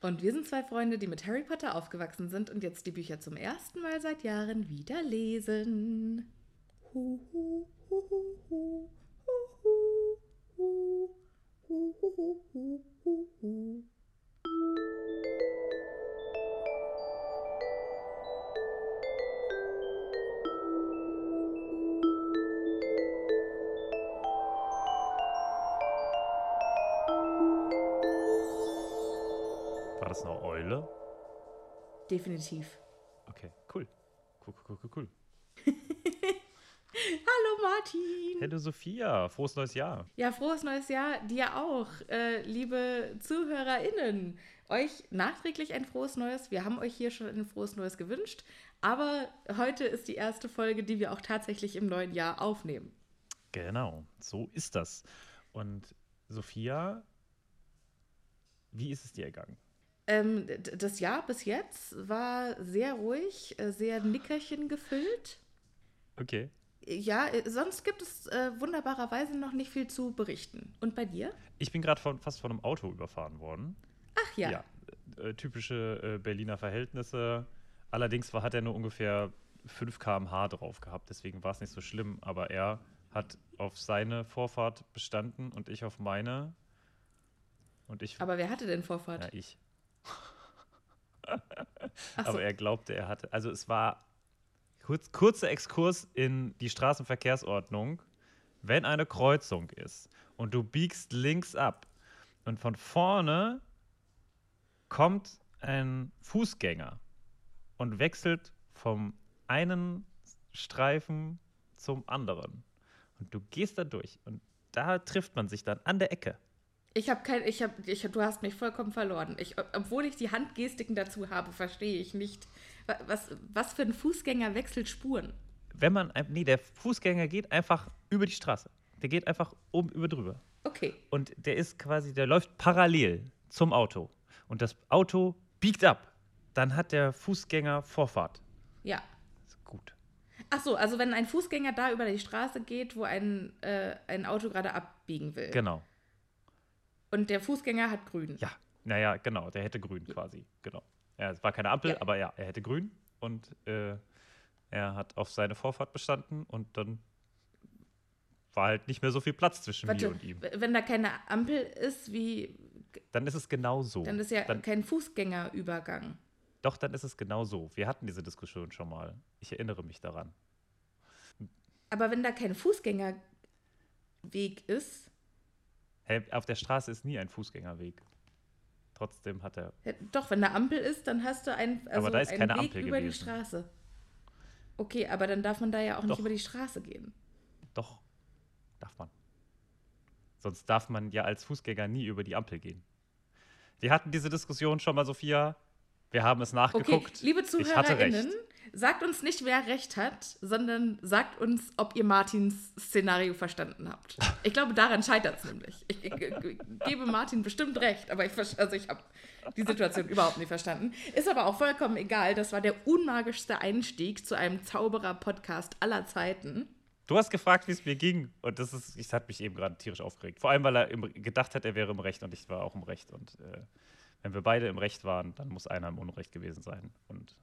Und wir sind zwei Freunde, die mit Harry Potter aufgewachsen sind und jetzt die Bücher zum ersten Mal seit Jahren wieder lesen. Hu, hu, hu, hu, das eine Eule? Definitiv. Okay, cool. Cool, cool, cool, cool. Hallo Martin. Hallo Sophia, frohes neues Jahr. Ja, frohes neues Jahr dir auch, äh, liebe ZuhörerInnen. Euch nachträglich ein frohes Neues. Wir haben euch hier schon ein frohes Neues gewünscht, aber heute ist die erste Folge, die wir auch tatsächlich im neuen Jahr aufnehmen. Genau, so ist das. Und Sophia, wie ist es dir ergangen? Ähm, das Jahr bis jetzt war sehr ruhig, äh, sehr Nickerchen gefüllt. Okay. Ja, äh, sonst gibt es äh, wunderbarerweise noch nicht viel zu berichten. Und bei dir? Ich bin gerade fast von einem Auto überfahren worden. Ach ja. Ja, äh, typische äh, Berliner Verhältnisse. Allerdings war, hat er nur ungefähr 5 km/h drauf gehabt, deswegen war es nicht so schlimm. Aber er hat auf seine Vorfahrt bestanden und ich auf meine. Und ich. Aber wer hatte denn Vorfahrt? ja, ich. So. Aber er glaubte, er hatte. Also es war kurz, kurzer Exkurs in die Straßenverkehrsordnung. Wenn eine Kreuzung ist und du biegst links ab und von vorne kommt ein Fußgänger und wechselt vom einen Streifen zum anderen. Und du gehst da durch und da trifft man sich dann an der Ecke. Ich habe kein, ich habe, ich, du hast mich vollkommen verloren. Ich, obwohl ich die Handgestiken dazu habe, verstehe ich nicht, wa- was, was für ein Fußgänger wechselt Spuren. Wenn man, nee, der Fußgänger geht einfach über die Straße. Der geht einfach oben über drüber. Okay, Und der ist quasi, der läuft parallel zum Auto. Und das Auto biegt ab. Dann hat der Fußgänger Vorfahrt. ja. Ist gut. Ach so, also wenn ein Fußgänger da über die Straße geht, wo ein, äh, ein Auto gerade abbiegen will. Genau. Und der Fußgänger hat grün. Ja, naja, genau. Der hätte grün quasi. Genau. Ja, es war keine Ampel, Ja. aber ja, er hätte grün. Und äh, er hat auf seine Vorfahrt bestanden. Und dann war halt nicht mehr so viel Platz zwischen mir Warte, und ihm. wenn da keine Ampel ist, wie, Dann ist es genau so. dann ist ja Dann, kein Fußgängerübergang. doch, dann ist es genau so. Wir hatten diese Diskussion schon mal. Ich erinnere mich daran. Aber wenn da kein Fußgängerweg ist, Hey, auf der Straße ist nie ein Fußgängerweg. Trotzdem hat er. Ja, Doch, wenn da Ampel ist, dann hast du ein, also da ist einen keine Weg Ampel über die gewesen. Straße. Okay, aber dann darf man da ja auch nicht Doch. über die Straße gehen. Doch, darf man. Sonst darf man ja als Fußgänger nie über die Ampel gehen. Wir hatten diese Diskussion schon mal, Sophia. Wir haben es Okay, nachgeguckt. liebe ich hatte ZuhörerInnen, recht. Sagt uns nicht, wer recht hat, sondern sagt uns, ob ihr Martins Szenario verstanden habt. Ich glaube, daran scheitert es nämlich. Ich, ich, ich gebe Martin bestimmt recht, aber ich, also ich habe die Situation überhaupt nicht verstanden. Ist aber auch vollkommen egal. Das war der unmagischste Einstieg zu einem Zauberer-Podcast aller Zeiten. Du hast gefragt, wie es mir ging. Und das ist, ich hat mich eben gerade tierisch aufgeregt. Vor allem, weil er im, gedacht hat, er wäre im Recht und ich war auch im Recht. Und äh, wenn wir beide im Recht waren, dann muss einer im Unrecht gewesen sein. Und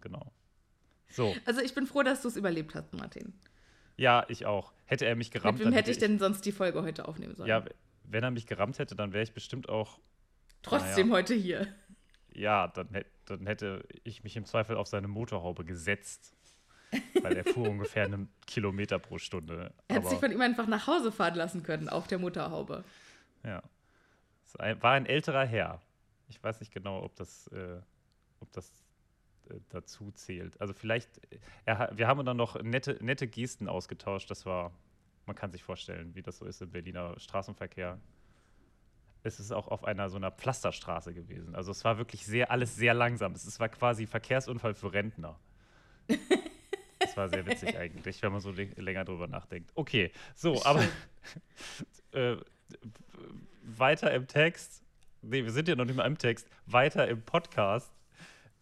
genau. So. Also ich bin froh, dass du es überlebt hast, Martin. Ja, ich auch. Hätte er mich gerammt, Mit wem hätte ich denn sonst die Folge heute aufnehmen sollen? Ja, wenn er mich gerammt hätte, dann wäre ich bestimmt auch. Trotzdem naja, heute hier. Ja, dann, dann hätte ich mich im Zweifel auf seine Motorhaube gesetzt. Weil er fuhr ungefähr einen Kilometer pro Stunde. Er hat sich von ihm einfach nach Hause fahren lassen können auf der Motorhaube. Ja. Es war ein älterer Herr. Ich weiß nicht genau, ob das, äh, ob das dazu zählt. Also vielleicht, äh, er, wir haben dann noch nette, nette Gesten ausgetauscht. Das war, man kann sich vorstellen, wie das so ist im Berliner Straßenverkehr. Es ist auch auf einer so einer Pflasterstraße gewesen. Also es war wirklich sehr, alles sehr langsam. Es war quasi Verkehrsunfall für Rentner. Das war sehr witzig eigentlich, wenn man so länger drüber nachdenkt. Okay, so, aber äh, weiter im Text. Nee, wir sind ja noch nicht mal im Text. Weiter im Podcast.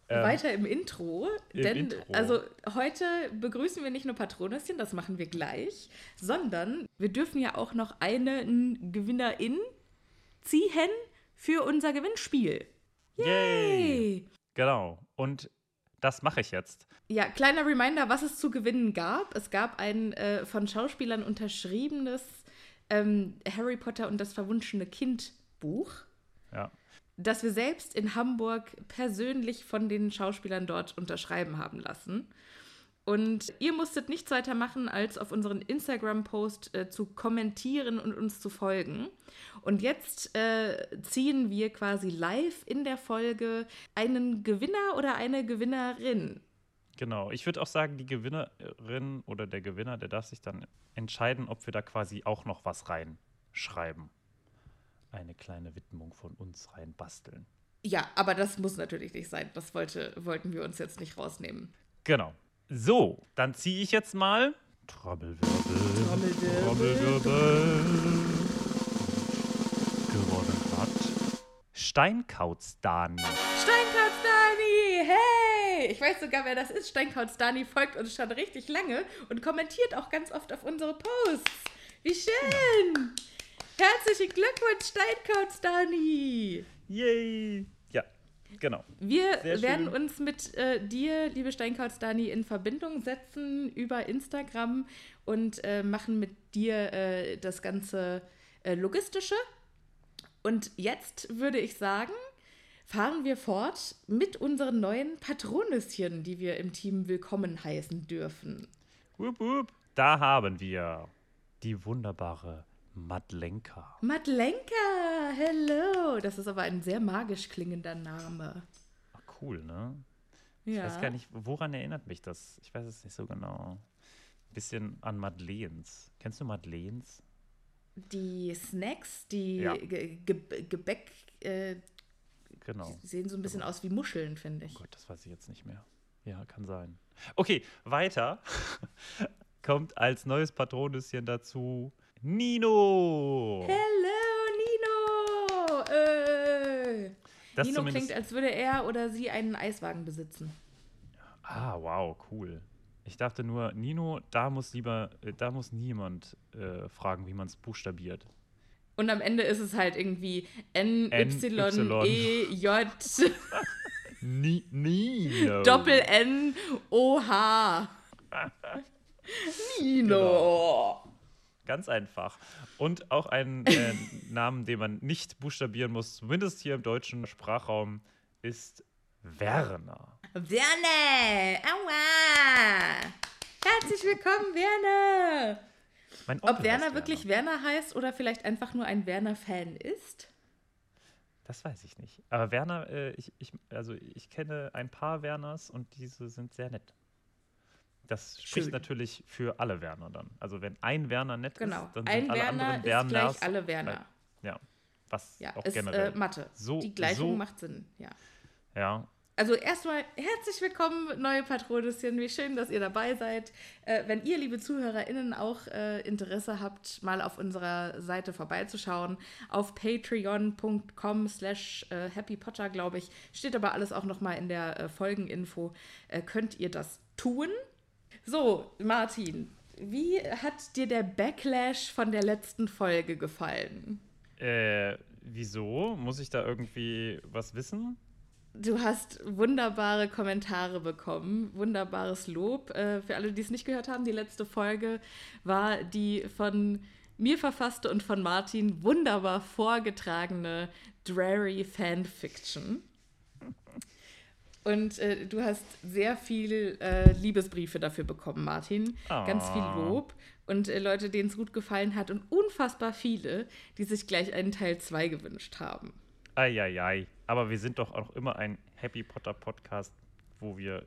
Ähm, Weiter im Intro, im denn Intro. also heute begrüßen wir nicht nur Patronüschen, das machen wir gleich, sondern wir dürfen ja auch noch einen Gewinnerin ziehen für unser Gewinnspiel. Yay! Genau. Und das mache ich jetzt. Ja, kleiner Reminder, was es zu gewinnen gab. Es gab ein äh, von Schauspielern unterschriebenes ähm, Harry Potter und das verwunschene Kind Buch, Ja. Das wir selbst in Hamburg persönlich von den Schauspielern dort unterschreiben haben lassen. Und ihr musstet nichts weiter machen, als auf unseren Instagram-Post äh, zu kommentieren und uns zu folgen. Und jetzt äh, ziehen wir quasi live in der Folge einen Gewinner oder eine Gewinnerin. Genau. Ich würde auch sagen, die Gewinnerin oder der Gewinner, der darf sich dann entscheiden, ob wir da quasi auch noch was reinschreiben. Eine kleine Widmung von uns rein basteln. Ja, aber das muss natürlich nicht sein. Das wollte, wollten wir uns jetzt nicht rausnehmen. Genau. So, dann ziehe ich jetzt mal. Trommelwirbel. Trommelwirbel. Gewonnen hat Steinkauz Dani. Steinkauz Dani! Hey! Ich weiß sogar, wer das ist. Steinkauz Dani folgt uns schon richtig lange und kommentiert auch ganz oft auf unsere Posts. Wie schön! Herzlichen Glückwunsch, Steinkauz Dani! Yay! Ja, genau. Wir Sehr werden schön. uns mit äh, dir, liebe Steinkauz Dani, in Verbindung setzen über Instagram und äh, machen mit dir äh, das ganze äh, Logistische. Und jetzt würde ich sagen, fahren wir fort mit unseren neuen Patronüschen, die wir im Team willkommen heißen dürfen. Wup, wup. Da haben wir die wunderbare Madlenka. Madlenka, hello! Das ist aber ein sehr magisch klingender Name. Ach, cool, ne? Ja. Ich weiß gar nicht, woran erinnert mich das? Ich weiß es nicht so genau. Bisschen an Madeleines. Kennst du Madeleines? Die Snacks, die Ja. Ge Ge Gebäck, äh, Genau. die sehen so ein bisschen aus wie Muscheln, finde ich. Gott, das weiß ich jetzt nicht mehr. Ja, kann sein. Okay, weiter. Kommt als neues Patronüschen dazu Nino. Hello, Nino! Äh. Das Nino klingt, als würde er oder sie einen Eiswagen besitzen. Ah, wow, cool. Ich dachte nur, Nino, da muss lieber, äh, da muss niemand äh, fragen, wie man es buchstabiert. Und am Ende ist es halt irgendwie N, Y, Y. E, J, Ni Nino. Doppel N, O, H. Nino. Genau. Ganz einfach. Und auch einen äh, Namen, den man nicht buchstabieren muss, zumindest hier im deutschen Sprachraum, ist Werner. Werner! Aua! Herzlich willkommen, Werner! Ob Werner wirklich Werner heißt oder vielleicht einfach nur ein Werner-Fan ist? Das weiß ich nicht. Aber Werner, äh, ich, ich, also ich kenne ein paar Werners und diese sind sehr nett. Das spricht Schön. natürlich für alle Werner dann. Also wenn ein Werner nett Genau. ist, dann Ein sind alle Werner anderen ist Werners. gleich alle Werner. Ja, was Ja, auch ist generell. äh, Mathe. So- Die Gleichung so- macht Sinn, ja. ja, Also erstmal herzlich willkommen, neue Patronüschen. Wie schön, dass ihr dabei seid. Äh, wenn ihr, liebe ZuhörerInnen, auch äh, Interesse habt, mal auf unserer Seite vorbeizuschauen, auf patreon.com slash äh, happypotter, glaube ich, steht aber alles auch nochmal in der äh, Folgeninfo, äh, könnt ihr das tun. So, Martin, wie hat dir der Backlash von der letzten Folge gefallen? Äh, wieso? Muss ich da irgendwie was wissen? Du hast wunderbare Kommentare bekommen, wunderbares Lob. Äh, für alle, die es nicht gehört haben, die letzte Folge war die von mir verfasste und von Martin wunderbar vorgetragene Drary Fanfiction. Und äh, du hast sehr viel äh, Liebesbriefe dafür bekommen, Martin. Oh. Ganz viel Lob. Und äh, Leute, denen es gut gefallen hat. Und unfassbar viele, die sich gleich einen Teil 2 gewünscht haben. Eieiei. Aber wir sind doch auch immer ein Happy Potter Podcast, wo wir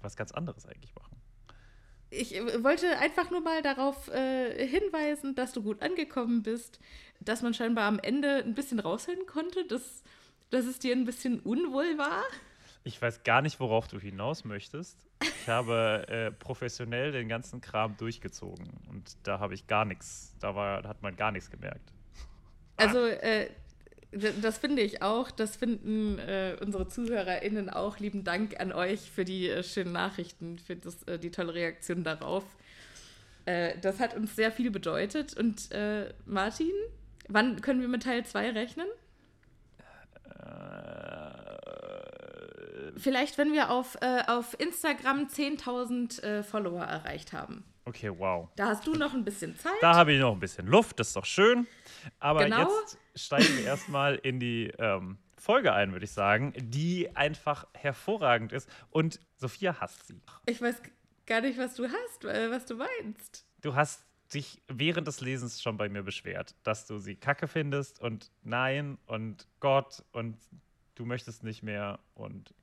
was ganz anderes eigentlich machen. Ich äh, wollte einfach nur mal darauf äh, hinweisen, dass du gut angekommen bist, dass man scheinbar am Ende ein bisschen raushören konnte, dass, dass es dir ein bisschen unwohl war. Ich weiß gar nicht, worauf du hinaus möchtest. Ich habe äh, professionell den ganzen Kram durchgezogen und da habe ich gar nichts, da war, hat man gar nichts gemerkt. Also, äh, das finde ich auch. Das finden äh, unsere ZuhörerInnen auch. Lieben Dank an euch für die äh, schönen Nachrichten, für das, äh, die tolle Reaktion darauf. Äh, das hat uns sehr viel bedeutet. Und Martin, wann können wir mit Teil 2 rechnen? Äh, Vielleicht, wenn wir auf, äh, auf Instagram 10.000 äh, Follower erreicht haben. okay, wow. Da hast du noch ein bisschen Zeit. Da habe ich noch ein bisschen Luft, das ist doch schön. Aber Genau. jetzt steigen wir erstmal in die ähm, Folge ein, würde ich sagen, die einfach hervorragend ist. Und Sophia hasst sie. Ich weiß gar nicht, was du hast, äh, was du meinst. Du hast dich während des Lesens schon bei mir beschwert, dass du sie kacke findest und nein und Gott und du möchtest nicht mehr und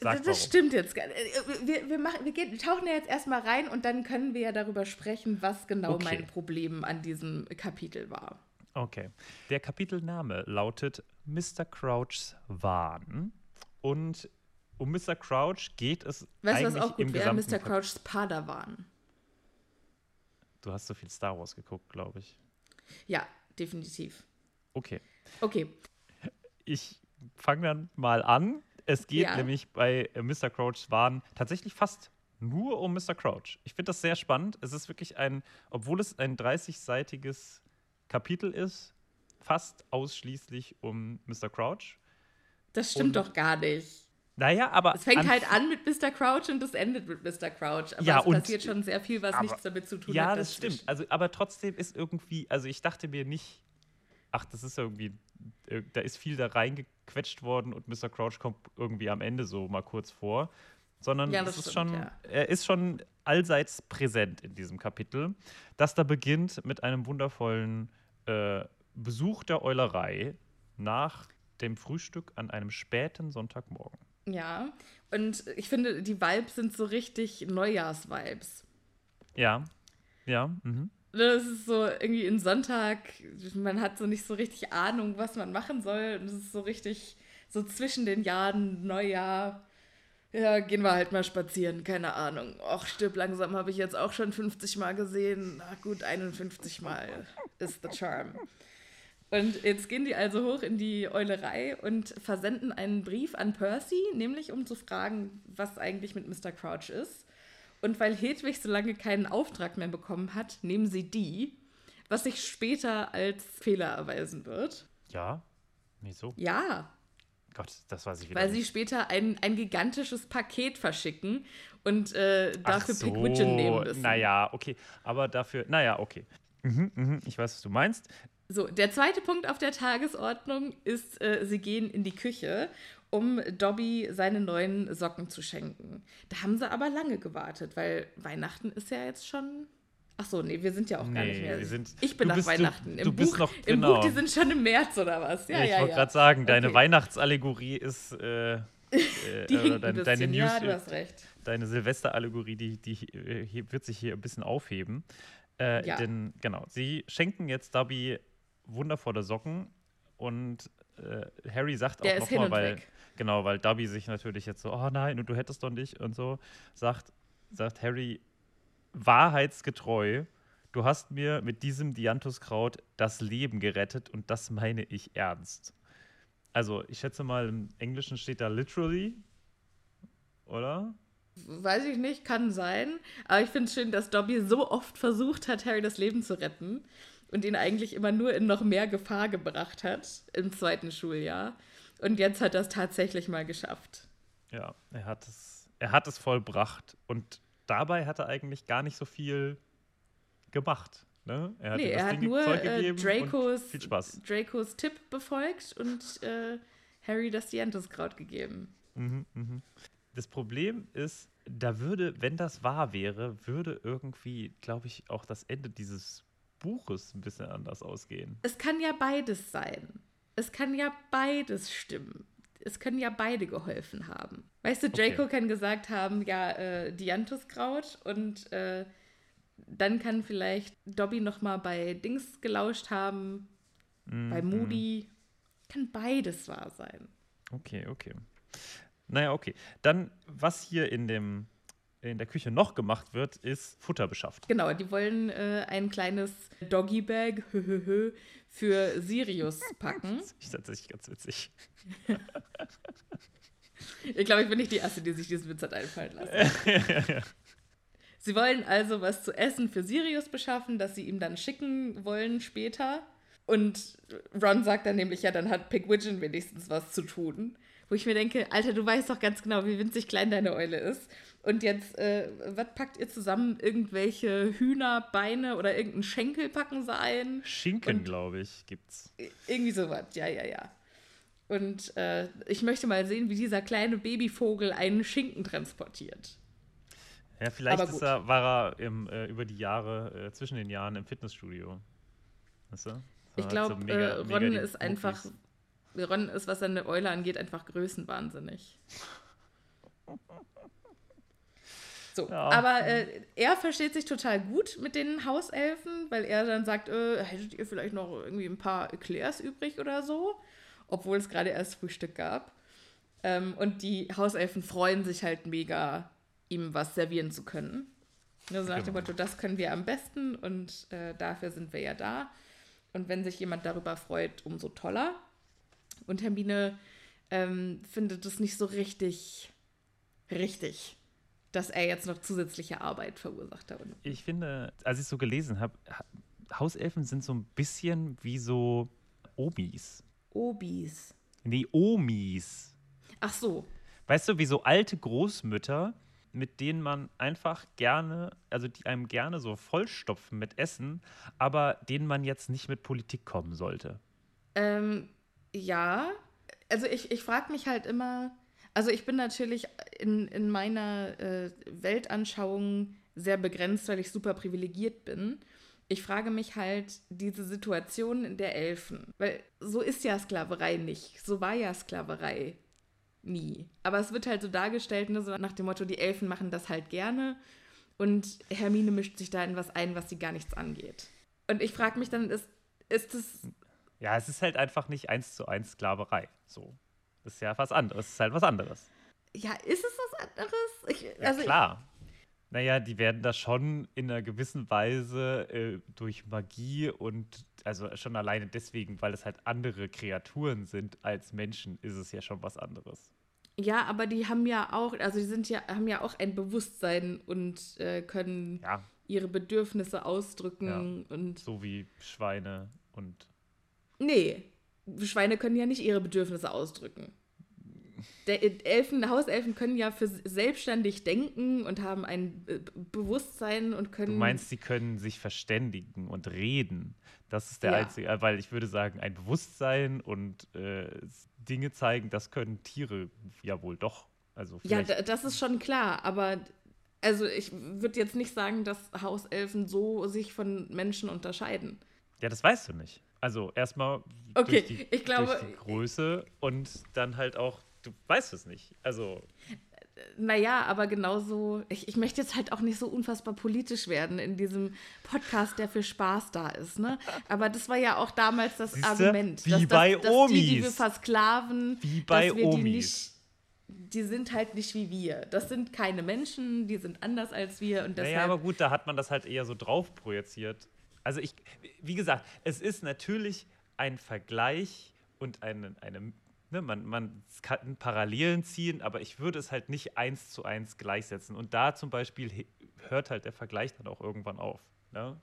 Sag das warum. stimmt jetzt gar nicht. Äh, Wir, wir, machen, wir, gehen, wir tauchen ja jetzt erstmal rein und dann können wir ja darüber sprechen, was genau Okay. mein Problem an diesem Kapitel war. Okay. Der Kapitelname lautet Mr. Crouchs Wahn. Und um Mr. Crouch geht es Weißt du, was auch gut wäre? Mr. Crouchs Padawan. Du hast so viel Star Wars geguckt, glaube ich. Ja, definitiv. Okay. Okay, Ich fange dann mal an. Es geht Ja. nämlich bei äh, Mr. Crouchs Wahn tatsächlich fast nur um Mr. Crouch. Ich finde das sehr spannend. Es ist wirklich ein, obwohl es ein 30-seitiges Kapitel ist, fast ausschließlich um Mr. Crouch. das stimmt Und- doch gar nicht. Naja, aber. Es fängt an- halt an mit Mr. Crouch und es endet mit Mr. Crouch. Aber Ja, es passiert schon sehr viel, was aber- nichts damit zu tun Ja, hat. das dazwischen. stimmt. Also, aber trotzdem ist irgendwie, also ich dachte mir nicht, ach, das ist irgendwie, äh, da ist viel da reingequetscht worden und Mr. Crouch kommt irgendwie am Ende so mal kurz vor. Sondern Ja, ist stimmt, schon, ja. er ist schon allseits präsent in diesem Kapitel, das da beginnt mit einem wundervollen äh, Besuch der Eulerei nach dem Frühstück an einem späten Sonntagmorgen. Ja, und ich finde, die Vibes sind so richtig Neujahrs-Vibes. Ja, ja, mhm. Das ist so irgendwie ein Sonntag, man hat so nicht so richtig Ahnung, was man machen soll. Und es ist so richtig, so zwischen den Jahren, Neujahr. Ja, gehen wir halt mal spazieren, keine Ahnung. Och, stirb langsam habe ich jetzt auch schon 50 Mal gesehen. Na gut, 51 Mal ist the charm. Und jetzt gehen die also hoch in die Eulerei und versenden einen Brief an Percy, nämlich um zu fragen, was eigentlich mit Mr. Crouch ist. Und weil Hedwig so lange keinen Auftrag mehr bekommen hat, nehmen sie die, was sich später als Fehler erweisen wird. Ja, wieso? Ja, Gott, das weiß ich wieder weil nicht. sie später ein, ein gigantisches Paket verschicken und äh, dafür so, Pigwidgeon nehmen müssen. Naja, okay. Aber dafür, naja, okay. Mhm, mhm, ich weiß, was du meinst. So, der zweite Punkt auf der Tagesordnung ist, äh, sie gehen in die Küche, um Dobby seine neuen Socken zu schenken. Da haben sie aber lange gewartet, weil Weihnachten ist ja jetzt schon. Ach so, nee, wir sind ja auch gar Nee, nicht mehr. sind- ich bin nach bist- du- Weihnachten. du Im, bist Buch, noch- Im genau. Buch, die sind schon im März oder was? Ja, ich ja, wollte ja. gerade sagen, deine Okay. Weihnachtsallegorie ist. Äh, äh, Die oder hinkt deine, deine. News, ja, du hast recht. deine Silvesterallegorie, die, die äh, wird sich hier ein bisschen aufheben. Äh, Ja. Denn, genau, sie schenken jetzt Dobby wundervolle Socken und äh, Harry sagt auch nochmal, weil, weg. Genau, weil Dobby sich natürlich jetzt so, oh nein, und du hättest doch nicht und so, sagt, sagt Harry wahrheitsgetreu, du hast mir mit diesem Dianthuskraut das Leben gerettet und das meine ich ernst. Also, ich schätze mal, im Englischen steht da literally, oder? Weiß ich nicht, kann sein. Aber ich finde es schön, dass Dobby so oft versucht hat, Harry das Leben zu retten und ihn eigentlich immer nur in noch mehr Gefahr gebracht hat im zweiten Schuljahr. Und jetzt hat er es tatsächlich mal geschafft. Ja, er hat es, er hat es vollbracht. Und dabei hat er eigentlich gar nicht so viel gemacht. Ne? Er hat, nee, er hat nur äh, Dracos. Dracos Tipp befolgt und äh, Harry das Dianthuskraut gegeben. Mhm, mh. Das Problem ist, da würde, wenn das wahr wäre, würde irgendwie, glaube ich, auch das Ende dieses Buches ein bisschen anders ausgehen. Es kann ja beides sein. Es kann ja beides stimmen. Es können ja beide geholfen haben. Weißt du, Draco okay. kann gesagt haben, ja, äh, Dianthuskraut und äh, dann kann vielleicht Dobby noch mal bei Dings gelauscht haben, mm, bei Moody. Mm. Kann beides wahr sein. Okay, okay. Naja, okay. Dann, was hier in dem in der Küche noch gemacht wird, ist Futter beschafft. Genau, die wollen äh, ein kleines Doggy-Bag für Sirius packen. Das ist tatsächlich ganz witzig. ich glaube, ich bin nicht die Erste, die sich diesen Witz hat einfallen lassen. Sie wollen also was zu essen für Sirius beschaffen, das sie ihm dann schicken wollen später. Und Ron sagt dann nämlich, ja, dann hat Pigwidgeon wenigstens was zu tun. Wo ich mir denke, Alter, du weißt doch ganz genau, wie winzig klein deine Eule ist. Und jetzt, äh, was packt ihr zusammen? Irgendwelche Hühnerbeine oder irgendeinen Schenkel packen sie ein? Schinken, glaube ich, gibt's. Irgendwie sowas, ja, ja, ja. Und äh, ich möchte mal sehen, wie dieser kleine Babyvogel einen Schinken transportiert. Ja, vielleicht er, war er im, äh, über die Jahre, äh, zwischen den Jahren im Fitnessstudio. Weißt du? Ich glaube, so äh, Ron ist einfach, Ron ist, was seine Eule angeht, einfach größenwahnsinnig. So, ja. aber äh, er versteht sich total gut mit den Hauselfen, weil er dann sagt, äh, hättet ihr vielleicht noch irgendwie ein paar Eclairs übrig oder so, obwohl es gerade erst Frühstück gab. Ähm, und die Hauselfen freuen sich halt mega, ihm was servieren zu können. Also nach dem genau. Motto, das können wir am besten und äh, dafür sind wir ja da. Und wenn sich jemand darüber freut, umso toller. Und Hermine ähm, findet es nicht so richtig richtig dass er jetzt noch zusätzliche Arbeit verursacht hat. Ich finde, als ich so gelesen habe, Hauselfen sind so ein bisschen wie so Obis. Obis. Nee, Omis. Ach so. Weißt du, wie so alte Großmütter, mit denen man einfach gerne, also die einem gerne so vollstopfen mit Essen, aber denen man jetzt nicht mit Politik kommen sollte. Ähm, ja. Also ich, ich frage mich halt immer, also ich bin natürlich in, in meiner äh, Weltanschauung sehr begrenzt, weil ich super privilegiert bin. Ich frage mich halt diese Situation der Elfen, weil so ist ja Sklaverei nicht, so war ja Sklaverei nie. Aber es wird halt so dargestellt, ne, so nach dem Motto, die Elfen machen das halt gerne und Hermine mischt sich da in was ein, was sie gar nichts angeht. Und ich frage mich dann, ist, ist es... Ja, es ist halt einfach nicht eins zu eins Sklaverei, so. Ist ja was anderes. Ist halt was anderes. Ja, ist es was anderes? Ich, ja, also klar. naja, die werden da schon in einer gewissen Weise äh, durch Magie und also schon alleine deswegen, weil es halt andere Kreaturen sind als Menschen, ist es ja schon was anderes. Ja, aber die haben ja auch, also die sind ja, haben ja auch ein Bewusstsein und äh, können ja. ihre Bedürfnisse ausdrücken ja. und. So wie Schweine und. Nee, Schweine können ja nicht ihre Bedürfnisse ausdrücken. Elfen, Hauselfen können ja für selbstständig denken und haben ein Bewusstsein und können. Du meinst, sie können sich verständigen und reden. Das ist der ja. einzige, äh, weil ich würde sagen, ein Bewusstsein und äh, Dinge zeigen, das können Tiere ja wohl doch. Also ja, das ist schon klar, aber also ich würde jetzt nicht sagen, dass Hauselfen so sich von Menschen unterscheiden. Ja, das weißt du nicht. Also erstmal okay, durch, die, glaube, durch die Größe und dann halt auch, du weißt es nicht. Also. Naja, aber genauso, ich, ich möchte jetzt halt auch nicht so unfassbar politisch werden in diesem Podcast, der für Spaß da ist, ne? Aber das war ja auch damals das Siehste? Argument. Wie dass, bei dass, dass Omis. Die, die wir versklaven, Wie bei dass wir Omis. die nicht die sind halt nicht wie wir. Das sind keine Menschen, die sind anders als wir. Und deshalb naja, aber gut, da hat man das halt eher so drauf projiziert. Also ich, wie gesagt, es ist natürlich ein Vergleich und eine, eine ne, man, man kann Parallelen ziehen, aber ich würde es halt nicht eins zu eins gleichsetzen. Und da zum Beispiel hört halt der Vergleich dann auch irgendwann auf. Ne?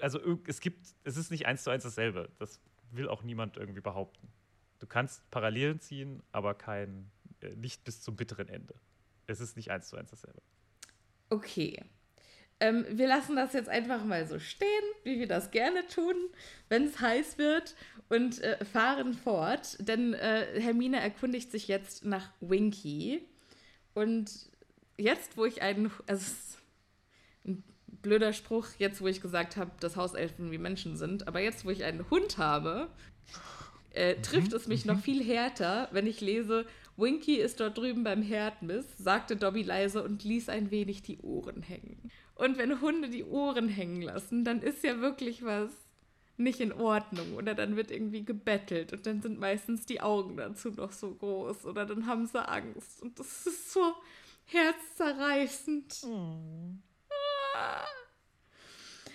Also irg- es gibt, es ist nicht eins zu eins dasselbe. Das will auch niemand irgendwie behaupten. Du kannst Parallelen ziehen, aber kein, äh, nicht bis zum bitteren Ende. Es ist nicht eins zu eins dasselbe. Okay. Ähm, wir lassen das jetzt einfach mal so stehen, wie wir das gerne tun, wenn es heiß wird und äh, fahren fort. Denn äh, Hermine erkundigt sich jetzt nach Winky. Und jetzt, wo ich einen, also es ist ein blöder Spruch, jetzt, wo ich gesagt habe, dass Hauselfen wie Menschen sind, aber jetzt, wo ich einen Hund habe, äh, trifft es mich noch viel härter, wenn ich lese, Winky ist dort drüben beim Herdmiss, sagte Dobby leise und ließ ein wenig die Ohren hängen. Und wenn Hunde die Ohren hängen lassen, dann ist ja wirklich was nicht in Ordnung. Oder dann wird irgendwie gebettelt und dann sind meistens die Augen dazu noch so groß oder dann haben sie Angst. Und das ist so herzzerreißend. Ah.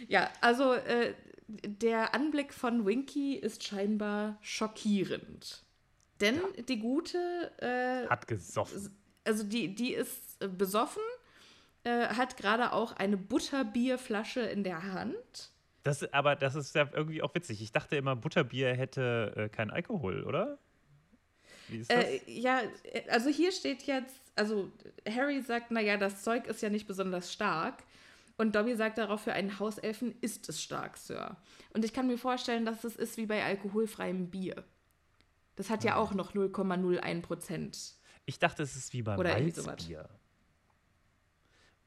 Ja, also äh, der Anblick von Winky ist scheinbar schockierend. Denn die Gute, äh, Hat gesoffen. also die, die ist besoffen, äh, hat gerade auch eine Butterbierflasche in der Hand. Das, aber das ist ja irgendwie auch witzig. Ich dachte immer, Butterbier hätte äh, keinen Alkohol, oder? Wie ist das? Äh, ja, äh, also hier steht jetzt, also Harry sagt, naja, das Zeug ist ja nicht besonders stark. Und Dobby sagt darauf, für einen Hauselfen ist es stark, Sir. Und ich kann mir vorstellen, dass es ist wie bei alkoholfreiem Bier. Das hat Ah. ja auch noch 0,01 Prozent. Ich dachte, es ist wie bei Oder irgendwie sowas. Malzbier.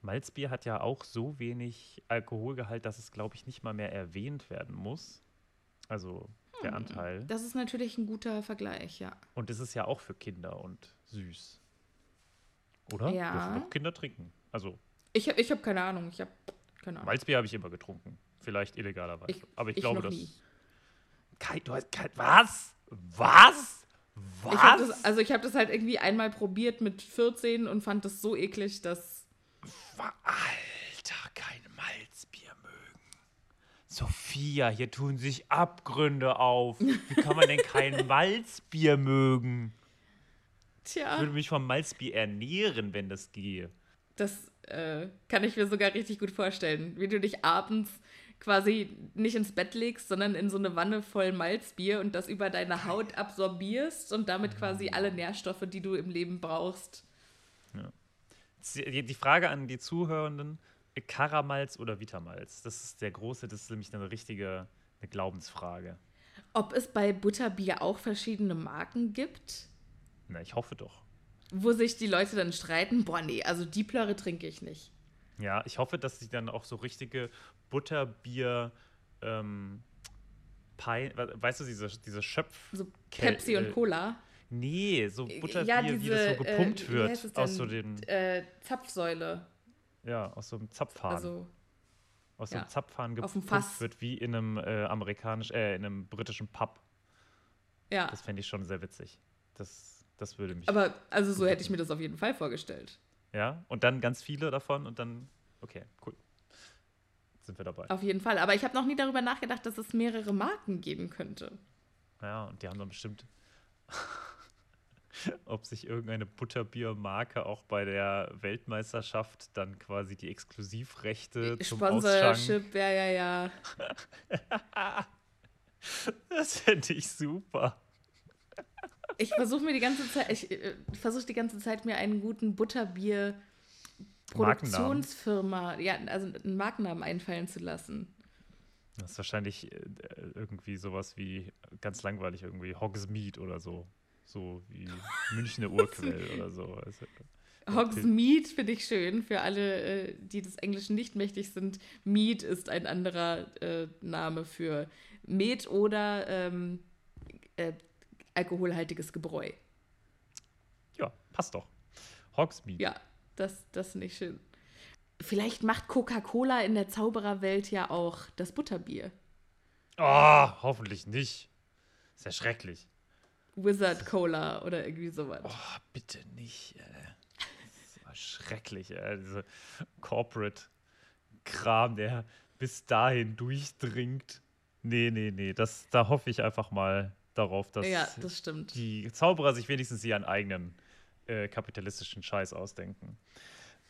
Malzbier hat ja auch so wenig Alkoholgehalt, dass es, glaube ich, nicht mal mehr erwähnt werden muss. Also der Hm. Anteil. Das ist natürlich ein guter Vergleich, ja. Und es ist ja auch für Kinder und süß. Oder? Ja. Dürfen doch Kinder trinken. Also Ich, hab- ich habe keine Ahnung. Ich habe keine Ahnung. Malzbier habe ich immer getrunken. Vielleicht illegalerweise. Ich- Aber ich, ich glaube, noch das. nie. Kein, du hast kein, was? Was? Was? Ich hab das, also ich habe das halt irgendwie einmal probiert mit 14 und fand das so eklig, dass Wa- Alter, kein Malzbier mögen. Sophia, hier tun sich Abgründe auf. Wie kann man denn kein Malzbier mögen? Ich tja, würde mich vom Malzbier ernähren, wenn das gehe. das äh, kann ich mir sogar richtig gut vorstellen, wie du dich abends quasi nicht ins Bett legst, sondern in so eine Wanne voll Malzbier und das über deine Haut absorbierst und damit quasi alle Nährstoffe, die du im Leben brauchst. Die Frage an die Zuhörenden: Karamalz oder Vitamalz? Das ist der große, das ist nämlich eine richtige eine Glaubensfrage. Ob es bei Butterbier auch verschiedene Marken gibt, Na, ich hoffe doch. wo sich die Leute dann streiten, boah nee, also die Plörre trinke ich nicht. Ja, ich hoffe, dass sie dann auch so richtige Butterbier, ähm, we- weißt du, diese, diese Schöpf. So Kel- Pepsi und äh, Cola. Nee, so Butterbier, ja, wie diese, das so gepumpt äh, wie wird es aus denn? so dem, Äh, Zapfsäule. ja, aus so einem Zapfhahn. Also, aus so ja, einem Zapfhahn auf dem gepumpt wird, wie in einem äh, amerikanisch, äh, in einem britischen Pub. ja. Das fände ich schon sehr witzig. Das, das würde mich. Aber, also so hätte ich mir das auf jeden Fall vorgestellt. ja, und dann ganz viele davon und dann, okay, cool. Sind wir dabei. Auf jeden Fall. Aber ich habe noch nie darüber nachgedacht, dass es mehrere Marken geben könnte. Ja, und die haben dann bestimmt, ob sich irgendeine Butterbiermarke auch bei der Weltmeisterschaft dann quasi die Exklusivrechte zum. Sponsorship, ja, ja, ja. Das fände ich super. Ich versuche mir die ganze Zeit, ich äh, versuche die ganze Zeit mir einen guten Butterbier Produktionsfirma, ja, also einen Markennamen einfallen zu lassen. Das ist wahrscheinlich äh, irgendwie sowas wie ganz langweilig, irgendwie Hogsmeade oder so. So wie Münchner Urquell oder so. Also, Hogsmeade finde ich schön für alle, äh, die des Englischen nicht mächtig sind. Mead ist ein anderer äh, Name für Met oder ähm, äh, alkoholhaltiges Gebräu. ja, passt doch. Hogsmeade. Ja, das, das finde ich schön. Vielleicht macht Coca-Cola in der Zaubererwelt ja auch das Butterbier. Oh, hoffentlich nicht. Ist ja schrecklich. Wizard Cola oder irgendwie sowas. Oh, bitte nicht. Ey. Das war schrecklich. Ey. Diese Corporate-Kram, der bis dahin durchdringt. Nee, nee, nee. Das, da hoffe ich einfach mal, darauf, dass Ja, das stimmt. die Zauberer sich wenigstens ihren eigenen äh, kapitalistischen Scheiß ausdenken.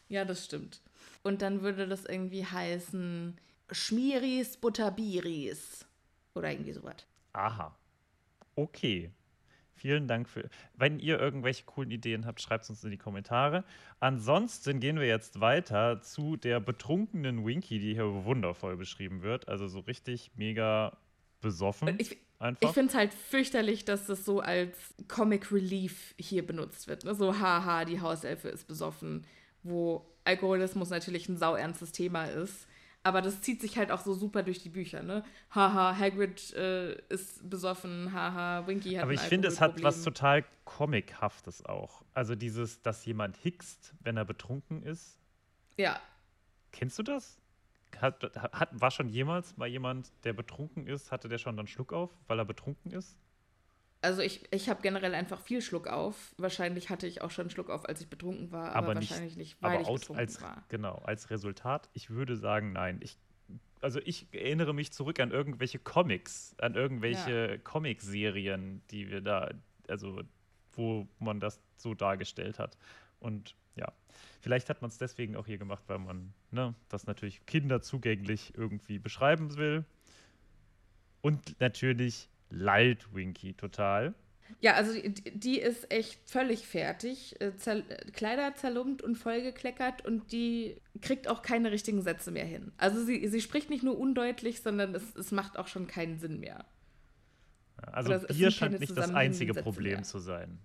Ja, das stimmt. Und dann würde das irgendwie heißen Schmieris Butterbiris. Oder irgendwie sowas. Aha. Okay. Vielen Dank für. Wenn ihr irgendwelche coolen Ideen habt, schreibt es uns in die Kommentare. Ansonsten gehen wir jetzt weiter zu der betrunkenen Winky, die hier wundervoll beschrieben wird. Also so richtig mega besoffen. Ich, einfach. ich finde es halt fürchterlich, dass das so als Comic Relief hier benutzt wird. Ne? So, haha, die Hauselfe ist besoffen. Wo Alkoholismus natürlich ein sauernstes Thema ist. Aber das zieht sich halt auch so super durch die Bücher, ne? Haha, Hagrid äh, ist besoffen, haha, Winky hat Aber ich finde, es hat was total Comichaftes auch. Also dieses, dass jemand hickst, wenn er betrunken ist. Ja, Kennst du das? Hat, hat, war schon jemals mal jemand, der betrunken ist, hatte der schon dann Schluck auf, weil er betrunken ist? Also ich, ich habe generell einfach viel Schluck auf. Wahrscheinlich hatte ich auch schon Schluck auf, als ich betrunken war, aber, aber nicht, wahrscheinlich nicht, weil aber ich betrunken als, war. Genau, als Resultat, ich würde sagen, nein. Ich, also ich erinnere mich zurück an irgendwelche Comics, an irgendwelche Comic-Serien, die wir da, also wo man das so dargestellt hat. Und ja, vielleicht hat man es deswegen auch hier gemacht, weil man ne, das natürlich kinderzugänglich irgendwie beschreiben will. Und natürlich lallt Winky total. Ja, also die, die ist echt völlig fertig. äh, Zer Kleider zerlumpt und vollgekleckert und die kriegt auch keine richtigen Sätze mehr hin. Also sie, sie spricht nicht nur undeutlich, sondern es, es macht auch schon keinen Sinn mehr. Also Oder Bier scheint nicht das einzige Sätze Problem mehr. zu sein.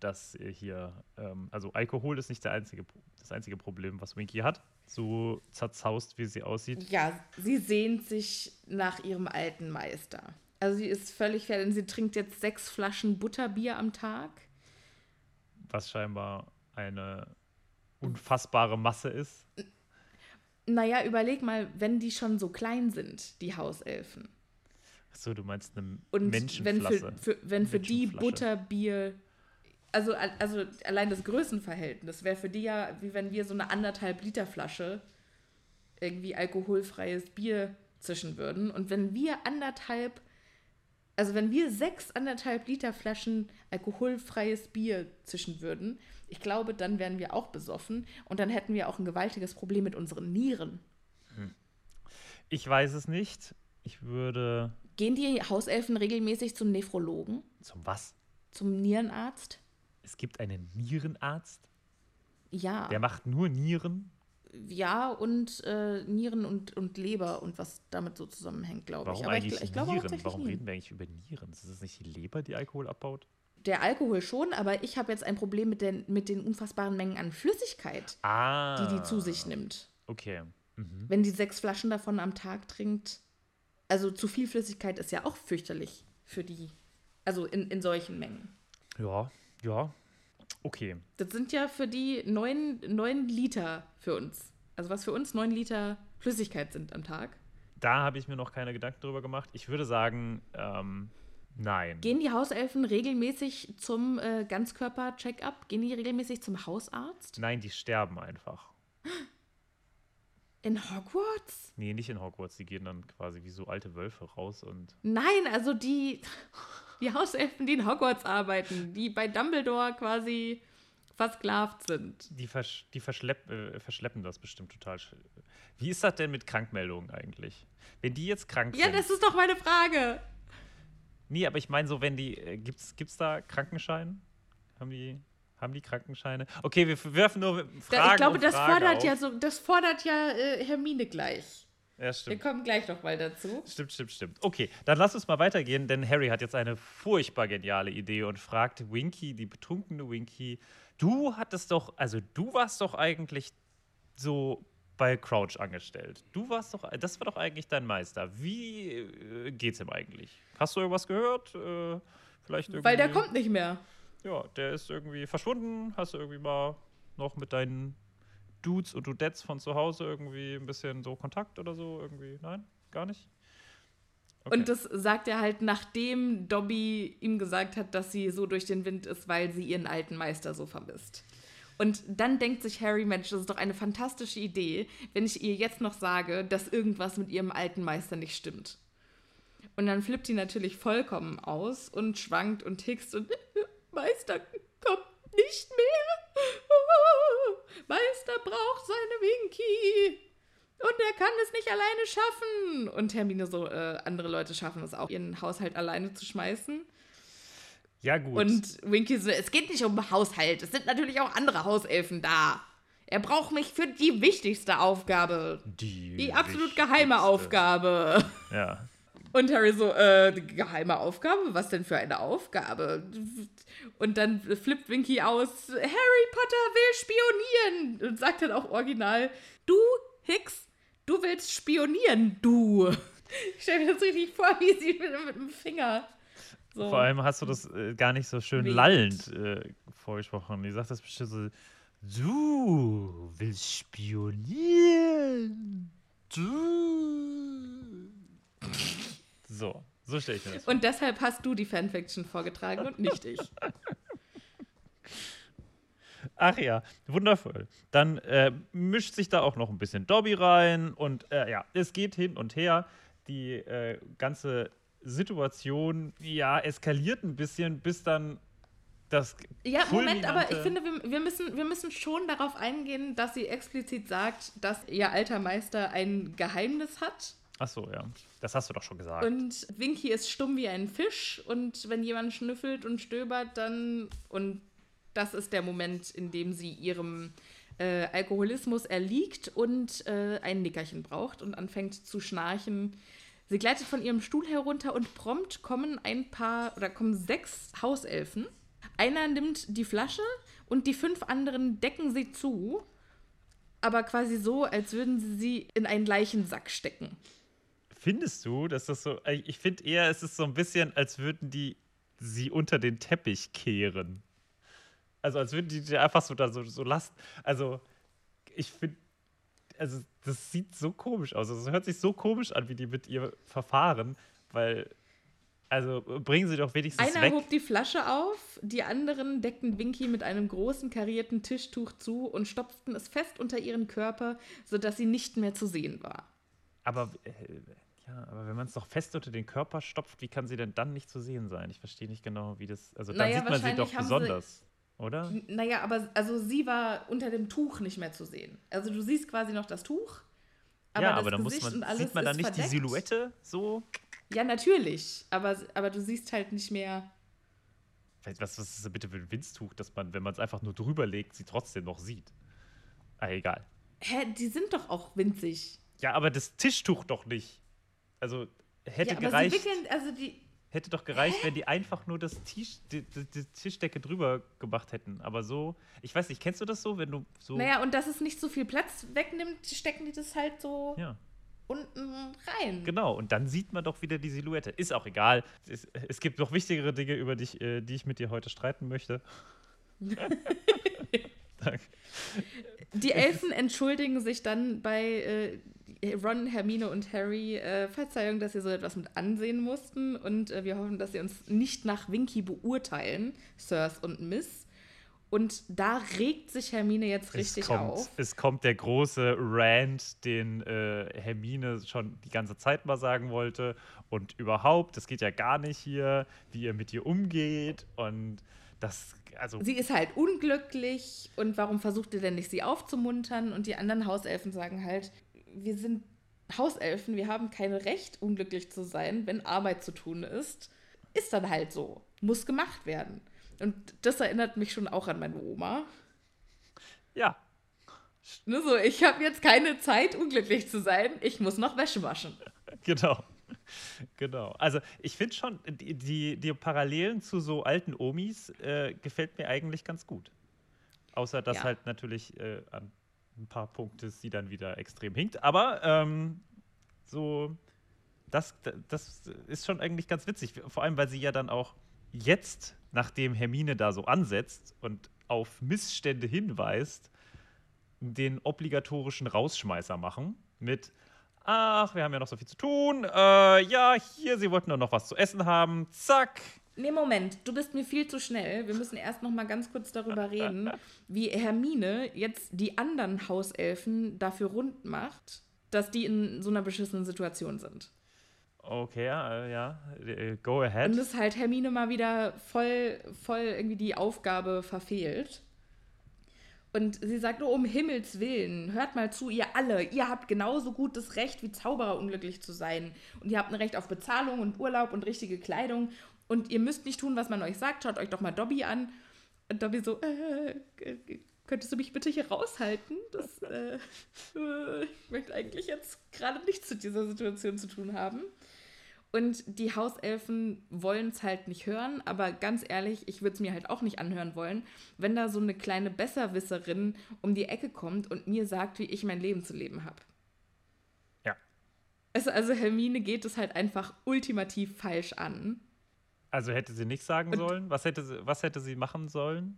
Das hier, ähm, also Alkohol ist nicht der einzige, das einzige Problem, was Winky hat. So zerzaust, wie sie aussieht. Ja, sie sehnt sich nach ihrem alten Meister. Also sie ist völlig fertig. Sie trinkt jetzt sechs Flaschen Butterbier am Tag. Was scheinbar eine unfassbare Masse ist. Naja, überleg mal, wenn die schon so klein sind, die Hauselfen. Achso, du meinst eine Und wenn Menschenflasse. für, für, wenn für die. Butterbier, also, also allein das Größenverhältnis wäre für die ja, wie wenn wir so eine anderthalb Liter Flasche irgendwie alkoholfreies Bier zischen würden. Und wenn wir anderthalb, also wenn wir sechs anderthalb Liter Flaschen alkoholfreies Bier zischen würden, ich glaube, dann wären wir auch besoffen und dann hätten wir auch ein gewaltiges Problem mit unseren Nieren. Ich weiß es nicht. Ich würde. Gehen die Hauselfen regelmäßig zum Nephrologen, Zum was? zum Nierenarzt? Es gibt einen Nierenarzt, Ja. der macht nur Nieren. Ja, und äh, Nieren und, und Leber und was damit so zusammenhängt, glaube ich. Warum Aber eigentlich ich, ich glaube Nieren? Warum reden wir eigentlich über Nieren? Ist es nicht die Leber, die Alkohol abbaut? Der Alkohol schon, aber ich habe jetzt ein Problem mit den, mit den unfassbaren Mengen an Flüssigkeit, Ah. die die zu sich nimmt. Okay. Mhm. Wenn die sechs Flaschen davon am Tag trinkt, also zu viel Flüssigkeit ist ja auch fürchterlich für die, also in, in solchen Mengen. Ja, ja. Okay. Das sind ja für die neun, neun Liter für uns. Also was für uns neun Liter Flüssigkeit sind am Tag. Da habe ich mir noch keine Gedanken drüber gemacht. Ich würde sagen, ähm, nein. Gehen die Hauselfen regelmäßig zum äh, Ganzkörper-Check-up? Gehen die regelmäßig zum Hausarzt? Nein, die sterben einfach. In Hogwarts? Nee, nicht in Hogwarts. Die gehen dann quasi wie so alte Wölfe raus und. Nein, also die, die Hauselfen, die in Hogwarts arbeiten, die bei Dumbledore quasi versklavt sind. Die, versch die verschlepp äh, verschleppen das bestimmt total. Wie ist das denn mit Krankmeldungen eigentlich? Wenn die jetzt krank Ja, sind. das ist doch meine Frage. nee, aber ich meine so, wenn die. Äh, gibt's, gibt's da Krankenschein? Haben die. Haben die Krankenscheine? Okay, wir werfen nur Fragen. Da, ich glaube, das Fragen fordert auf. ja so, das fordert ja äh, Hermine gleich. Ja, Wir stimmt. kommen gleich noch mal dazu. Stimmt, stimmt, stimmt. Okay, dann lass uns mal weitergehen, denn Harry hat jetzt eine furchtbar geniale Idee und fragt Winky, die betrunkene Winky, du hattest doch, also du warst doch eigentlich so bei Crouch angestellt. Du warst doch, das war doch eigentlich dein Meister. Wie äh, geht's ihm eigentlich? Hast du irgendwas gehört? Äh, vielleicht irgendwie, Weil der kommt nicht mehr. Ja, der ist irgendwie verschwunden. Hast du irgendwie mal noch mit deinen Dudes und Dudettes von zu Hause irgendwie ein bisschen so Kontakt oder so? Irgendwie? Nein? Gar nicht? Okay. Und das sagt er halt, nachdem Dobby ihm gesagt hat, dass sie so durch den Wind ist, weil sie ihren alten Meister so vermisst. Und dann denkt sich Harry, Mensch, das ist doch eine fantastische Idee, wenn ich ihr jetzt noch sage, dass irgendwas mit ihrem alten Meister nicht stimmt. Und dann flippt die natürlich vollkommen aus und schwankt und hickst und Meister kommt nicht mehr. Meister braucht seine Winky. Und er kann es nicht alleine schaffen. Und Hermine so, äh, andere Leute schaffen es auch, ihren Haushalt alleine zu schmeißen. Ja, gut. Und Winky so, es geht nicht um Haushalt. Es sind natürlich auch andere Hauselfen da. Er braucht mich für die wichtigste Aufgabe. die, Die absolut geheime wichtigste. Aufgabe. Ja. Und Harry so, äh, geheime Aufgabe? Was denn für eine Aufgabe? Und dann flippt Winky aus, Harry Potter will spionieren. Und sagt dann auch original, du, Hicks, du willst spionieren, du. Ich stelle mir das richtig vor, wie sie mit, mit dem Finger. So. Vor allem hast du das äh, gar nicht so schön Winkt. lallend äh, vorgesprochen. Die sagt das bestimmt so: Du willst spionieren. Du. So, so stelle ich mir das vor. Und deshalb hast du die Fanfiction vorgetragen und nicht ich. Ach ja, wundervoll. Dann äh, mischt sich da auch noch ein bisschen Dobby rein und äh, ja, es geht hin und her. Die äh, ganze Situation, ja, eskaliert ein bisschen, bis dann das. Ja, Moment, aber ich finde, wir, wir, müssen, wir müssen schon darauf eingehen, dass sie explizit sagt, dass ihr alter Meister ein Geheimnis hat. Ach so, ja. Das hast du doch schon gesagt. Und Winky ist stumm wie ein Fisch und wenn jemand schnüffelt und stöbert, dann. Und das ist der Moment, in dem sie ihrem äh, Alkoholismus erliegt und äh, ein Nickerchen braucht und anfängt zu schnarchen. Sie gleitet von ihrem Stuhl herunter und prompt kommen ein paar oder kommen sechs Hauselfen. Einer nimmt die Flasche und die fünf anderen decken sie zu, aber quasi so, als würden sie sie in einen Leichensack stecken. Findest du, dass das so. äh, Ich finde eher, es ist so ein bisschen, als würden die sie unter den Teppich kehren. Also, als würden die die einfach so da so, so lassen. Also, ich finde. Also, das sieht so komisch aus. Also, es hört sich so komisch an, wie die mit ihr verfahren, weil. Also, bringen sie doch wenigstens Einer weg. hob die Flasche auf, die anderen deckten Winky mit einem großen karierten Tischtuch zu und stopften es fest unter ihren Körper, sodass sie nicht mehr zu sehen war. Aber. Ja, aber wenn man es doch fest unter den Körper stopft, wie kann sie denn dann nicht zu sehen sein? Ich verstehe nicht genau, wie das. Also, dann Naja, sieht man sie doch haben sie- besonders, oder? Naja, aber also sie war unter dem Tuch nicht mehr zu sehen. Also du siehst quasi noch das Tuch. Aber ja, aber dann muss Gesicht man, und alles sieht man dann nicht die verdeckt. Silhouette so? Ja, natürlich. Aber, aber du siehst halt nicht mehr. Was, was ist das bitte für ein Winztuch, dass man, wenn man es einfach nur drüber legt, sie trotzdem noch sieht? Ah, egal. Hä, die sind doch auch winzig. Ja, aber das Tischtuch doch nicht. Also hätte ja, gereicht, wickeln, also hätte doch gereicht, wenn die einfach nur das Tisch, die, die, die Tischdecke drüber gemacht hätten. Aber so, ich weiß nicht, kennst du das so, wenn du so. Naja, und dass es nicht so viel Platz wegnimmt, stecken die das halt so Ja, unten rein. genau. Und dann sieht man doch wieder die Silhouette. Ist auch egal. Es, es gibt noch wichtigere Dinge, über die, ich, äh, die ich mit dir heute streiten möchte. Danke. Die Elfen entschuldigen sich dann bei äh, Ron, Hermine und Harry. Äh, Verzeihung, dass sie so etwas mit ansehen mussten. Und äh, wir hoffen, dass sie uns nicht nach Winky beurteilen, Sirs und Miss. Und da regt sich Hermine jetzt richtig es kommt, auf. Es kommt der große Rant, den äh, Hermine schon die ganze Zeit mal sagen wollte. Und überhaupt, das geht ja gar nicht hier, wie ihr mit ihr umgeht. Und das, also, Sie ist halt unglücklich und warum versucht ihr denn nicht, sie aufzumuntern? Und die anderen Hauselfen sagen halt, wir sind Hauselfen, wir haben kein Recht, unglücklich zu sein, wenn Arbeit zu tun ist. Ist dann halt so. Muss gemacht werden. Und das erinnert mich schon auch an meine Oma. ja, Ne, so, ich habe jetzt keine Zeit, unglücklich zu sein. Ich muss noch Wäsche waschen. genau. Genau. Also, ich finde schon, die, die, die Parallelen zu so alten Omis äh, gefällt mir eigentlich ganz gut. Außer, dass Ja. halt natürlich äh, an ein paar Punkte sie dann wieder extrem hinkt. Aber ähm, so, das, das ist schon eigentlich ganz witzig. Vor allem, weil sie ja dann auch jetzt, nachdem Hermine da so ansetzt und auf Missstände hinweist, den obligatorischen Rausschmeißer machen mit Ach, wir haben ja noch so viel zu tun. Äh, ja, hier, Sie wollten doch noch was zu essen haben. Zack. Nee, Moment, du bist mir viel zu schnell. Wir müssen erst noch mal ganz kurz darüber reden, wie Hermine jetzt die anderen Hauselfen dafür rund macht, dass die in so einer beschissenen Situation sind. Okay, ja, ja. Äh, go ahead. Und es halt Hermine mal wieder voll, voll irgendwie die Aufgabe verfehlt. Und sie sagt, oh, um Himmels Willen, hört mal zu, ihr alle, ihr habt genauso gut das Recht wie Zauberer unglücklich zu sein. Und ihr habt ein Recht auf Bezahlung und Urlaub und richtige Kleidung. Und ihr müsst nicht tun, was man euch sagt. Schaut euch doch mal Dobby an. Und Dobby so, äh, könntest du mich bitte hier raushalten? Das, äh, äh, ich möchte eigentlich jetzt gerade nichts zu dieser Situation zu tun haben. Und die Hauselfen wollen es halt nicht hören, aber ganz ehrlich, ich würde es mir halt auch nicht anhören wollen, wenn da so eine kleine Besserwisserin um die Ecke kommt und mir sagt, wie ich mein Leben zu leben habe. Ja. Also, also Hermine geht es halt einfach ultimativ falsch an. Also hätte sie nicht sagen und, sollen? Was hätte, sie, was hätte sie machen sollen?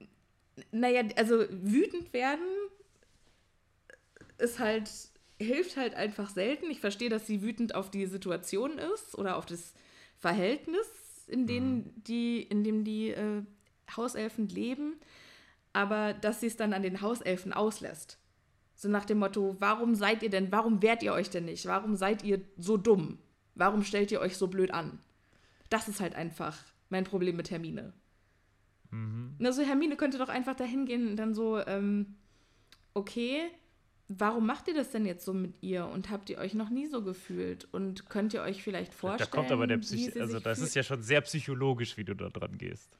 Naja, also wütend werden ist halt hilft halt einfach selten. Ich verstehe, dass sie wütend auf die Situation ist oder auf das Verhältnis, in dem mhm. die, in dem die äh, Hauselfen leben, aber dass sie es dann an den Hauselfen auslässt. So nach dem Motto, warum seid ihr denn, warum wehrt ihr euch denn nicht? Warum seid ihr so dumm? Warum stellt ihr euch so blöd an? Das ist halt einfach mein Problem mit Hermine. Mhm. Also Hermine könnte doch einfach dahin gehen und dann so, ähm, okay, warum macht ihr das denn jetzt so mit ihr und habt ihr euch noch nie so gefühlt und könnt ihr euch vielleicht vorstellen? Da kommt aber der Psych also das ist ja schon sehr psychologisch, wie du da dran gehst.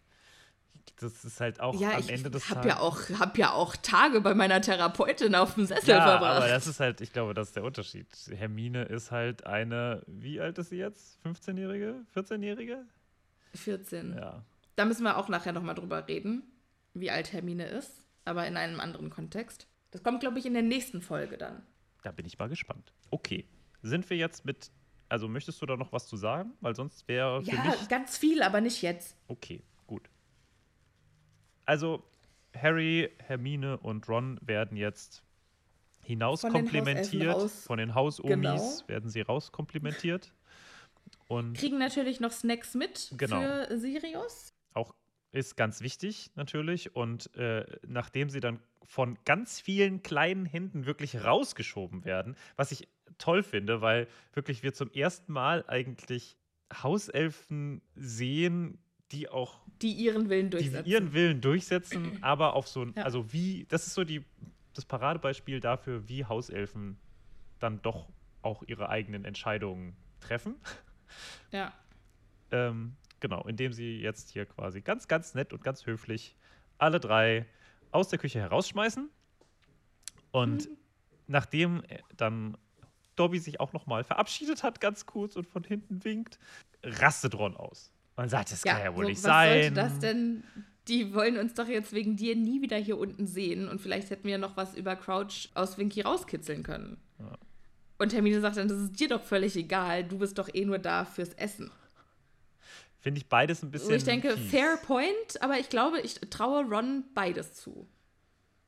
Das ist halt auch ja, am Ende des hab Tages. Ja auch, hab ja auch Tage bei meiner Therapeutin auf dem Sessel ja, verbracht. Aber das ist halt, ich glaube, das ist der Unterschied. Hermine ist halt eine, wie alt ist sie jetzt? 15-Jährige? 14-Jährige? 14. Ja. Da müssen wir auch nachher nochmal drüber reden, wie alt Hermine ist, aber in einem anderen Kontext. Das kommt, glaube ich, in der nächsten Folge dann. Da bin ich mal gespannt. Okay. Sind wir jetzt mit. Also möchtest du da noch was zu sagen? Weil sonst wäre. Ja, mich ganz viel, aber nicht jetzt. Okay. Also, Harry, Hermine und Ron werden jetzt hinauskomplimentiert. Von den Hausomis genau. werden sie rauskomplimentiert. Und Kriegen natürlich noch Snacks mit genau. für Sirius. Auch ist ganz wichtig natürlich. Und äh, nachdem sie dann von ganz vielen kleinen Händen wirklich rausgeschoben werden, was ich toll finde, weil wirklich wir zum ersten Mal eigentlich Hauselfen sehen, die auch die ihren Willen durchsetzen. Die ihren Willen durchsetzen, aber auf so ein, ja. also wie, das ist so die, das Paradebeispiel dafür, wie Hauselfen dann doch auch ihre eigenen Entscheidungen treffen. Ja. ähm, genau, indem sie jetzt hier quasi ganz, ganz nett und ganz höflich alle drei aus der Küche herausschmeißen. Und mhm. nachdem dann Dobby sich auch noch mal verabschiedet hat, ganz kurz und von hinten winkt, rastet Ron aus. Man sagt, das ja, kann ja wohl so, nicht was sein. Was sollte das denn? Die wollen uns doch jetzt wegen dir nie wieder hier unten sehen. Und vielleicht hätten wir noch was über Crouch aus Winky rauskitzeln können. Ja. Und Hermine sagt dann, das ist dir doch völlig egal. Du bist doch eh nur da fürs Essen. Finde ich beides ein bisschen. Ich denke, fies. fair point, aber ich glaube, ich traue Ron beides zu.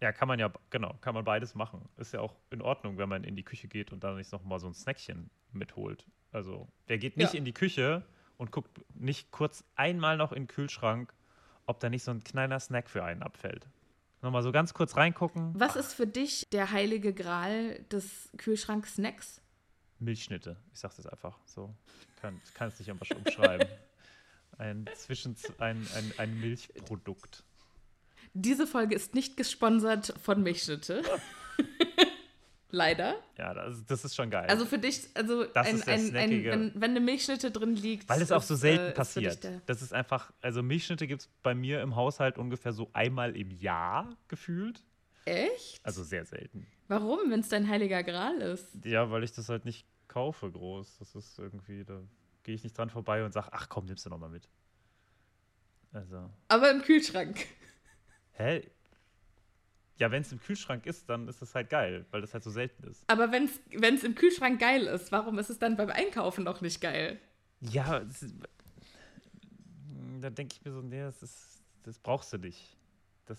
Ja, kann man ja, genau, kann man beides machen. Ist ja auch in Ordnung, wenn man in die Küche geht und dann nicht noch mal so ein Snackchen mitholt. Also, der geht nicht ja. in die Küche und guckt nicht kurz einmal noch in den Kühlschrank, ob da nicht so ein kleiner Snack für einen abfällt. Nochmal so ganz kurz reingucken. Was ist für dich der heilige Gral des Kühlschrank-Snacks? Milchschnitte. Ich sag's jetzt einfach so. Ich kann, kann es nicht einfach umschreiben. ein, zwischen, ein, ein, ein Milchprodukt. Diese Folge ist nicht gesponsert von Milchschnitte. Leider. Ja, das, das, ist schon geil. Also für dich, also ein, ein, ein, wenn, wenn, eine Milchschnitte drin liegt. Weil es auch so selten äh, passiert. Das ist einfach, also Milchschnitte gibt es bei mir im Haushalt ungefähr so einmal im Jahr gefühlt. Echt? Also sehr selten. Warum, wenn es dein heiliger Gral ist? Ja, weil ich das halt nicht kaufe groß. Das ist irgendwie, da gehe ich nicht dran vorbei und sage, ach komm, nimmst du nochmal mit. Also. Aber im Kühlschrank. Hä? Ja, wenn es im Kühlschrank ist, dann ist das halt geil, weil das halt so selten ist. Aber wenn es im Kühlschrank geil ist, warum ist es dann beim Einkaufen noch nicht geil? Ja, ist, da denke ich mir so, nee, das, ist, das brauchst du nicht. Das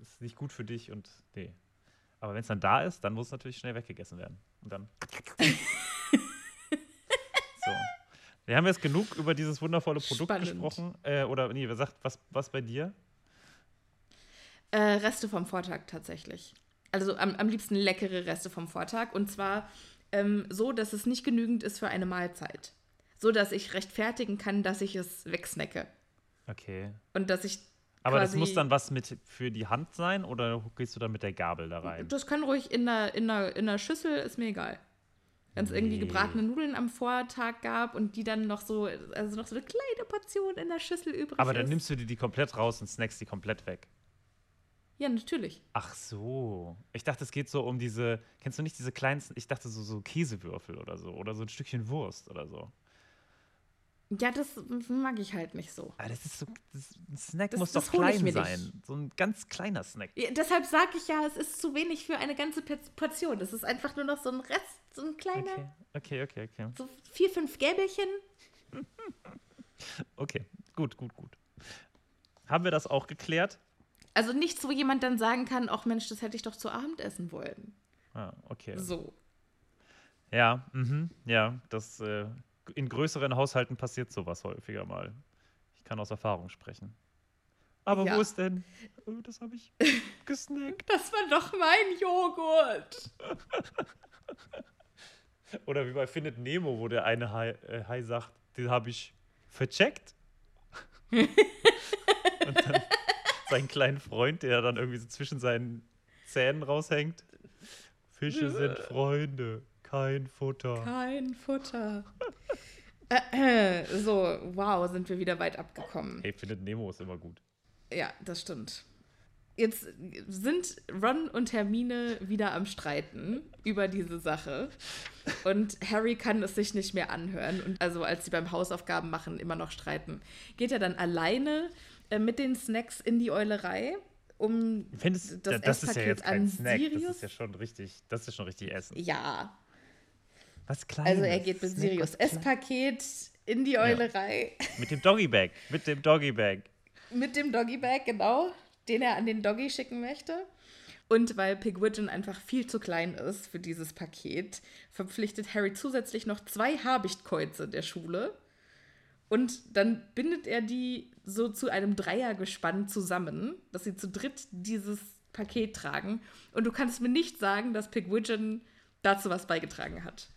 ist nicht gut für dich und nee. Aber wenn es dann da ist, dann muss es natürlich schnell weggegessen werden. Und dann. so. Wir haben jetzt genug über dieses wundervolle Produkt Spannend. gesprochen. Äh, oder nee, wer sagt, was, was bei dir? Äh, Reste vom Vortag tatsächlich. Also am, am liebsten leckere Reste vom Vortag. Und zwar ähm, so, dass es nicht genügend ist für eine Mahlzeit. so dass ich rechtfertigen kann, dass ich es wegsnacke. Okay. Und dass ich. Aber das muss dann was mit für die Hand sein oder gehst du dann mit der Gabel da rein? Das kann ruhig in einer, in einer, in einer Schüssel, ist mir egal. Wenn es irgendwie Nee. gebratene Nudeln am Vortag gab und die dann noch so, also noch so eine kleine Portion in der Schüssel übrig Aber dann ist. nimmst du dir die komplett raus und snackst die komplett weg. Ja, natürlich. Ach so. Ich dachte, es geht so um diese, kennst du nicht diese kleinsten, ich dachte so, so Käsewürfel oder so oder so ein Stückchen Wurst oder so. Ja, das mag ich halt nicht so. Aber das ist so, das, ein Snack Das- muss das doch klein sein. nicht. So ein ganz kleiner Snack. Ja, deshalb sage ich ja, es ist zu wenig für eine ganze Portion. Das ist einfach nur noch so ein Rest, so ein kleiner, Okay, okay, okay, okay. so vier, fünf Gäbelchen. Okay, gut, gut, gut. Haben wir das auch geklärt? Also nichts, wo jemand dann sagen kann, ach Mensch, das hätte ich doch zu Abend essen wollen. Ah, okay. So. Ja, mhm, ja, das äh, in größeren Haushalten passiert sowas häufiger mal. Ich kann aus Erfahrung sprechen. Aber Ja. wo ist denn? Oh, das habe ich gesnackt. Das war doch mein Joghurt. Oder wie bei Findet Nemo, wo der eine Hai, äh, Hai sagt, den habe ich vercheckt. Und dann seinen kleinen Freund, der dann irgendwie so zwischen seinen Zähnen raushängt. Fische sind Freunde, kein Futter. Kein Futter. Äh, äh, so, wow, sind wir wieder weit abgekommen. Hey, Findet Nemo ist immer gut. Ja, das stimmt. Jetzt sind Ron und Hermine wieder am Streiten über diese Sache. Und Harry kann es sich nicht mehr anhören. Und also, als sie beim Hausaufgaben machen, immer noch streiten. Geht er dann alleine äh, mit den Snacks in die Eulerei, um Findest, das, das ist ja Esspaket jetzt kein an Snack, Sirius? das ist ja schon richtig, das ist schon richtig Essen. ja, Was Kleines. also er geht mit Snack, Sirius. Esspaket in die Eulerei. Mit dem Doggybag, mit dem Doggybag. Mit dem Doggybag, genau, den er an den Doggy schicken möchte. Und weil Pigwidgeon einfach viel zu klein ist für dieses Paket, verpflichtet Harry zusätzlich noch zwei Habichtkäuze der Schule. Und dann bindet er die so zu einem Dreiergespann zusammen, dass sie zu dritt dieses Paket tragen. Und du kannst mir nicht sagen, dass Pigwidgeon dazu was beigetragen hat.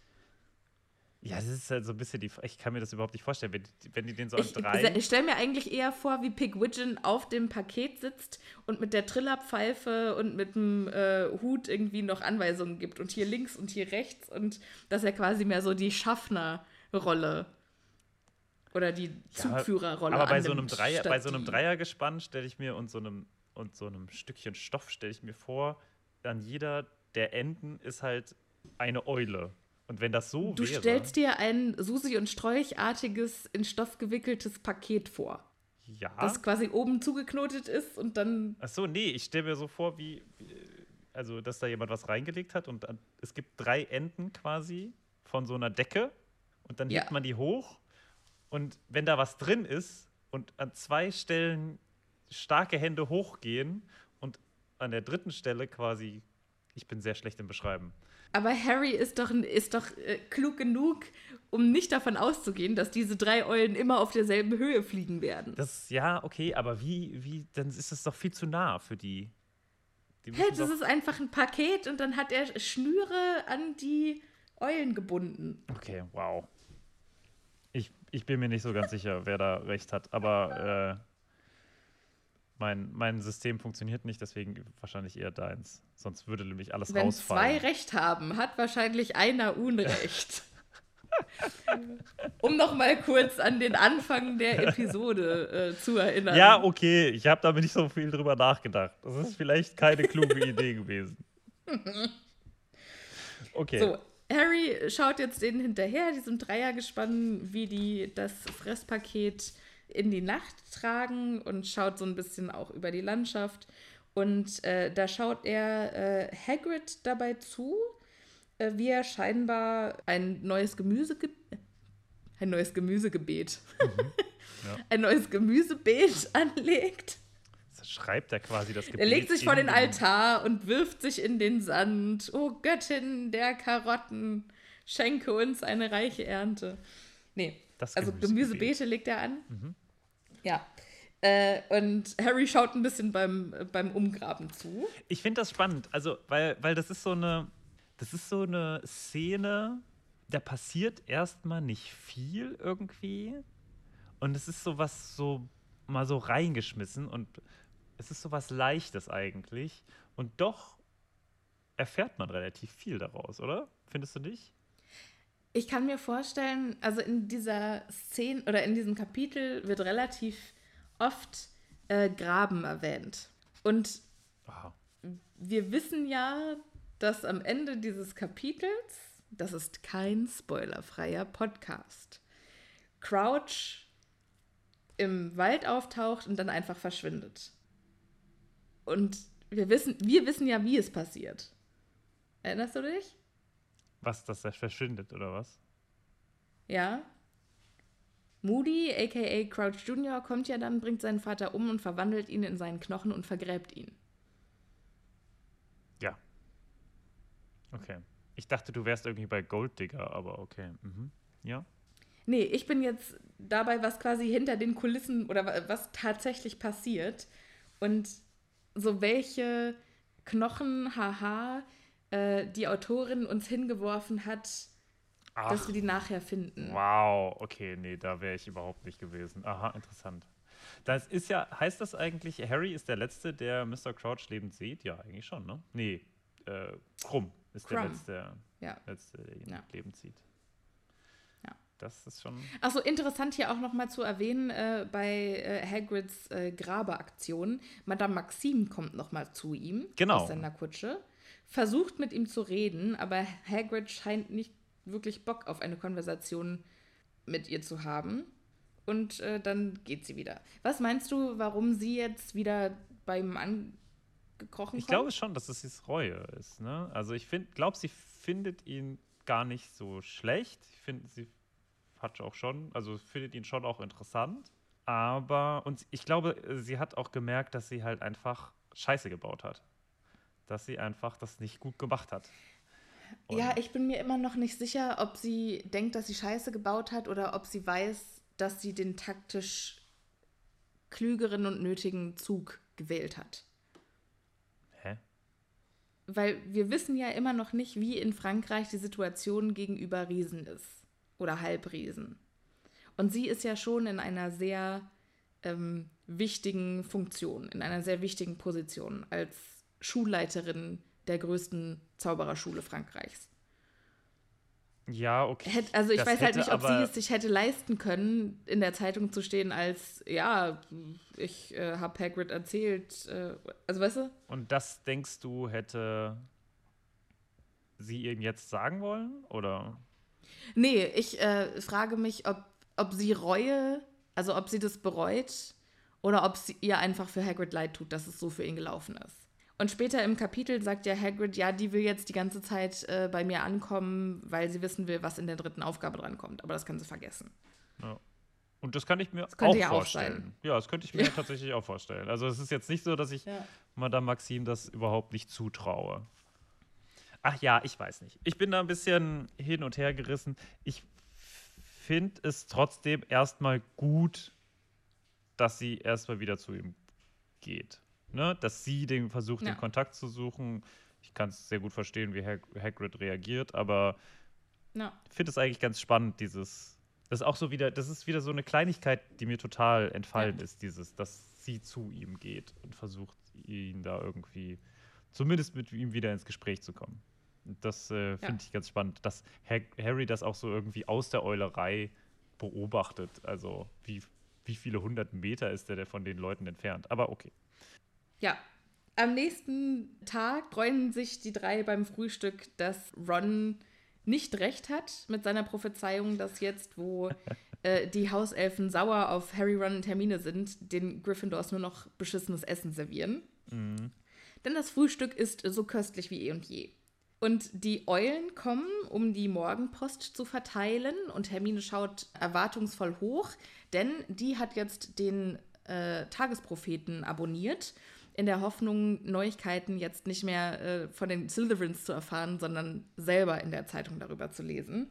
Ja, das ist halt so ein bisschen die. Ich kann mir das überhaupt nicht vorstellen, wenn, die- wenn die den so an drei. ich stelle mir eigentlich eher vor, wie Pigwidgeon auf dem Paket sitzt und mit der Trillerpfeife und mit dem äh, Hut irgendwie noch Anweisungen gibt und hier links und hier rechts und dass er quasi mehr so die Schaffnerrolle oder die Zugführerrolle aber bei so, einem Dreier, bei so einem Dreiergespann stelle ich mir und so einem und so einem Stückchen Stoff stelle ich mir vor, an jeder der Enden ist halt eine Eule. Und wenn das so Du wäre. stellst dir ein Susi- und Sträuchartiges in Stoff gewickeltes Paket vor, ja. das quasi oben zugeknotet ist und dann Ach so, nee, ich stelle mir so vor, wie, also, dass da jemand was reingelegt hat und an, es gibt drei Enden quasi von so einer Decke und dann Ja. hebt man die hoch und wenn da was drin ist und an zwei Stellen starke Hände hochgehen und an der dritten Stelle quasi, ich bin sehr schlecht im Beschreiben. Aber Harry ist doch, ist doch äh, klug genug, um nicht davon auszugehen, dass diese drei Eulen immer auf derselben Höhe fliegen werden. Das, ja, okay, aber wie, wie, dann ist es doch viel zu nah für die. die Hey, das ist einfach ein Paket und dann hat er Schnüre an die Eulen gebunden. Okay, wow. Ich, ich bin mir nicht so ganz sicher, wer da recht hat, aber äh, mein, mein System funktioniert nicht, deswegen wahrscheinlich eher deins. Sonst würde nämlich alles Wenn zwei rausfallen. Recht haben, hat wahrscheinlich einer Unrecht. um noch mal kurz an den Anfang der Episode äh, zu erinnern. ja, okay, ich habe da nicht so viel drüber nachgedacht. Das ist vielleicht keine kluge Idee gewesen. Okay. So, Harry schaut jetzt denen hinterher, diesem Dreiergespann, wie die das Fresspaket in die Nacht tragen und schaut so ein bisschen auch über die Landschaft. Und äh, da schaut er äh, Hagrid dabei zu, äh, wie er scheinbar ein neues Gemüse ein neues Gemüsegebet, ein neues Gemüsebeet anlegt. Schreibt er quasi das Gebet. Er legt sich vor den Altar und wirft sich in den Sand. O Göttin der Karotten, schenke uns eine reiche Ernte. Nee, Das also. Gemüsebeete legt er an. Ja. Äh, und Harry schaut ein bisschen beim, beim Umgraben zu. Ich finde das spannend, also weil, weil das ist so eine, das ist so eine Szene, da passiert erstmal nicht viel irgendwie. Und es ist sowas so mal so reingeschmissen und es ist sowas Leichtes eigentlich. Und doch erfährt man relativ viel daraus, oder? Findest du nicht? Ich kann mir vorstellen, also in dieser Szene oder in diesem Kapitel wird relativ oft äh, Graben erwähnt. Und Aha. wir wissen ja, dass am Ende dieses Kapitels, das ist kein spoilerfreier Podcast, Crouch im Wald auftaucht und dann einfach verschwindet. Und wir wissen, wir wissen ja, wie es passiert. Erinnerst du dich? Was, dass er verschwindet, oder was? Ja. Moody, aka Crouch Jr., kommt ja dann, bringt seinen Vater um und verwandelt ihn in seinen Knochen und vergräbt ihn. Ja. Okay. Ich dachte, du wärst irgendwie bei Golddigger, aber okay. Mhm. Ja. Nee, ich bin jetzt dabei, was quasi hinter den Kulissen oder wa- was tatsächlich passiert. Und so welche Knochen, haha, äh, die Autorin uns hingeworfen hat, dass Ach, wir die nachher finden. wow. Okay, nee, da wäre ich überhaupt nicht gewesen. Aha, interessant. Das ist ja, heißt das eigentlich, Harry ist der Letzte, der Mr. Crouch lebend sieht? Ja, eigentlich schon, ne? Nee, äh, Krumm ist der Krumm. Letzte, Ja. Letzte, der ihn Ja. lebend sieht. Das ist schon. Achso, interessant hier auch nochmal zu erwähnen, äh, bei äh, Hagrids äh, Grabeaktion, Madame Maxime kommt nochmal zu ihm Genau. aus seiner Kutsche, versucht mit ihm zu reden, aber Hagrid scheint nicht wirklich Bock auf eine Konversation mit ihr zu haben. Und äh, dann geht sie wieder. Was meinst du, warum sie jetzt wieder beim angekrochen Ich kommt? glaube schon, dass es jetzt Reue ist. Ne? Also ich glaube, sie findet ihn gar nicht so schlecht. Ich finde, sie hat auch schon, also findet ihn schon auch interessant. Aber, und ich glaube, sie hat auch gemerkt, dass sie halt einfach Scheiße gebaut hat. Dass sie einfach das nicht gut gemacht hat. Und Ja, ich bin mir immer noch nicht sicher, ob sie denkt, dass sie Scheiße gebaut hat oder ob sie weiß, dass sie den taktisch klügeren und nötigen Zug gewählt hat. Hä? Weil wir wissen ja immer noch nicht, wie in Frankreich die Situation gegenüber Riesen ist. Oder Halbriesen. Und sie ist ja schon in einer sehr ähm, wichtigen Funktion, in einer sehr wichtigen Position als Schulleiterin der größten Zaubererschule Frankreichs. Ja, okay. Also ich Das weiß halt nicht, ob sie es sich hätte leisten können, in der Zeitung zu stehen als, ja, ich äh, habe Hagrid erzählt. Äh, also weißt du? Und das denkst du, hätte sie ihm jetzt sagen wollen? Oder? Nee, ich äh, frage mich, ob, ob sie Reue, also ob sie das bereut oder ob sie ihr einfach für Hagrid leid tut, dass es so für ihn gelaufen ist. Und später im Kapitel sagt ja Hagrid, ja, die will jetzt die ganze Zeit äh, bei mir ankommen, weil sie wissen will, was in der dritten Aufgabe drankommt. Aber das kann sie vergessen. Ja. Und das kann ich mir auch ja auch vorstellen. sein. Ja, das könnte ich mir tatsächlich auch vorstellen. Also es ist jetzt nicht so, dass ich Ja. Madame Maxime das überhaupt nicht zutraue. Ach ja, ich weiß nicht. Ich bin da ein bisschen hin und her gerissen. Ich finde es trotzdem erstmal gut, dass sie erstmal wieder zu ihm geht. Ne? Dass sie den versucht, Ja. den Kontakt zu suchen. Ich kann es sehr gut verstehen, wie Hag Hagrid reagiert, aber ich finde es eigentlich ganz spannend, dieses. Das ist auch so wieder, das ist wieder so eine Kleinigkeit, die mir total entfallen Ja. ist, dieses, dass sie zu ihm geht und versucht, ihn da irgendwie, zumindest mit ihm wieder ins Gespräch zu kommen. Das äh, finde Ja. ich ganz spannend, dass Harry das auch so irgendwie aus der Eulerei beobachtet. Also wie, wie viele hundert Meter ist der von den Leuten entfernt. Aber okay. Ja. Am nächsten Tag freuen sich die drei beim Frühstück, dass Ron nicht recht hat mit seiner Prophezeiung, dass jetzt, wo äh, die Hauselfen sauer auf Harry, Ron und Hermine sind, den Gryffindors nur noch beschissenes Essen servieren. Denn das Frühstück ist so köstlich wie eh und je. Und die Eulen kommen, um die Morgenpost zu verteilen. Und Hermine schaut erwartungsvoll hoch, denn die hat jetzt den äh, Tagespropheten abonniert, in der Hoffnung, Neuigkeiten jetzt nicht mehr äh, von den Slytherins zu erfahren, sondern selber in der Zeitung darüber zu lesen.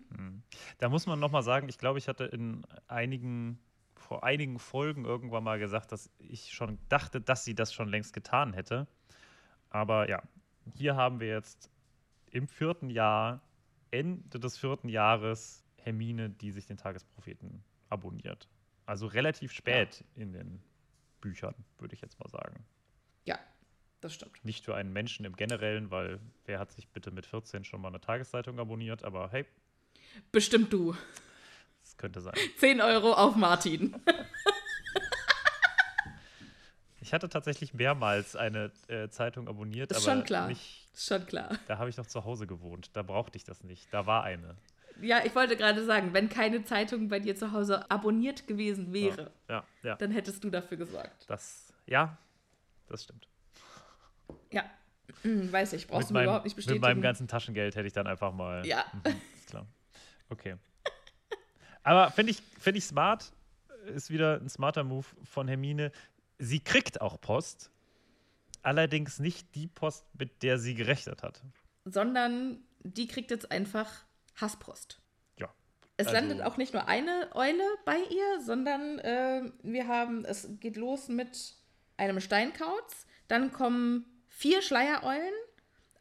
Da muss man noch mal sagen, ich glaube, ich hatte in einigen, vor einigen Folgen irgendwann mal gesagt, dass ich schon dachte, dass sie das schon längst getan hätte. Aber ja, hier haben wir jetzt im vierten Jahr Ende des vierten Jahres Hermine, die sich den Tagespropheten abonniert. Also relativ spät in den Büchern, würde ich jetzt mal sagen. Ja, das stimmt. Nicht für einen Menschen im Generellen, weil wer hat sich bitte mit 14 schon mal eine Tageszeitung abonniert? Aber hey, Bestimmt du. es könnte sein. 10 Euro auf Martin. Ich hatte tatsächlich mehrmals eine äh, Zeitung abonniert, Ist aber schon klar. Nicht, schon klar. da habe ich noch zu Hause gewohnt. Da brauchte ich das nicht. Da war eine. Ja, ich wollte gerade sagen, wenn keine Zeitung bei dir zu Hause abonniert gewesen wäre, Ja, ja. dann hättest du dafür gesorgt. Das, ja, das stimmt. Ja, Hm, weiß ich, brauchst mit du mir meinem, überhaupt nicht mit bestätigen. meinem ganzen Taschengeld hätte ich dann einfach mal. Ja. Mhm, ist klar. Okay. Aber finde ich, find ich smart. Ist wieder ein smarter Move von Hermine. Sie kriegt auch Post. Allerdings nicht die Post, mit der sie gerechnet hat. Sondern die kriegt jetzt einfach Hasspost. Ja. Es Also- landet auch nicht nur eine Eule bei ihr, sondern äh, wir haben, es geht los mit einem Steinkauz, dann kommen vier Schleiereulen,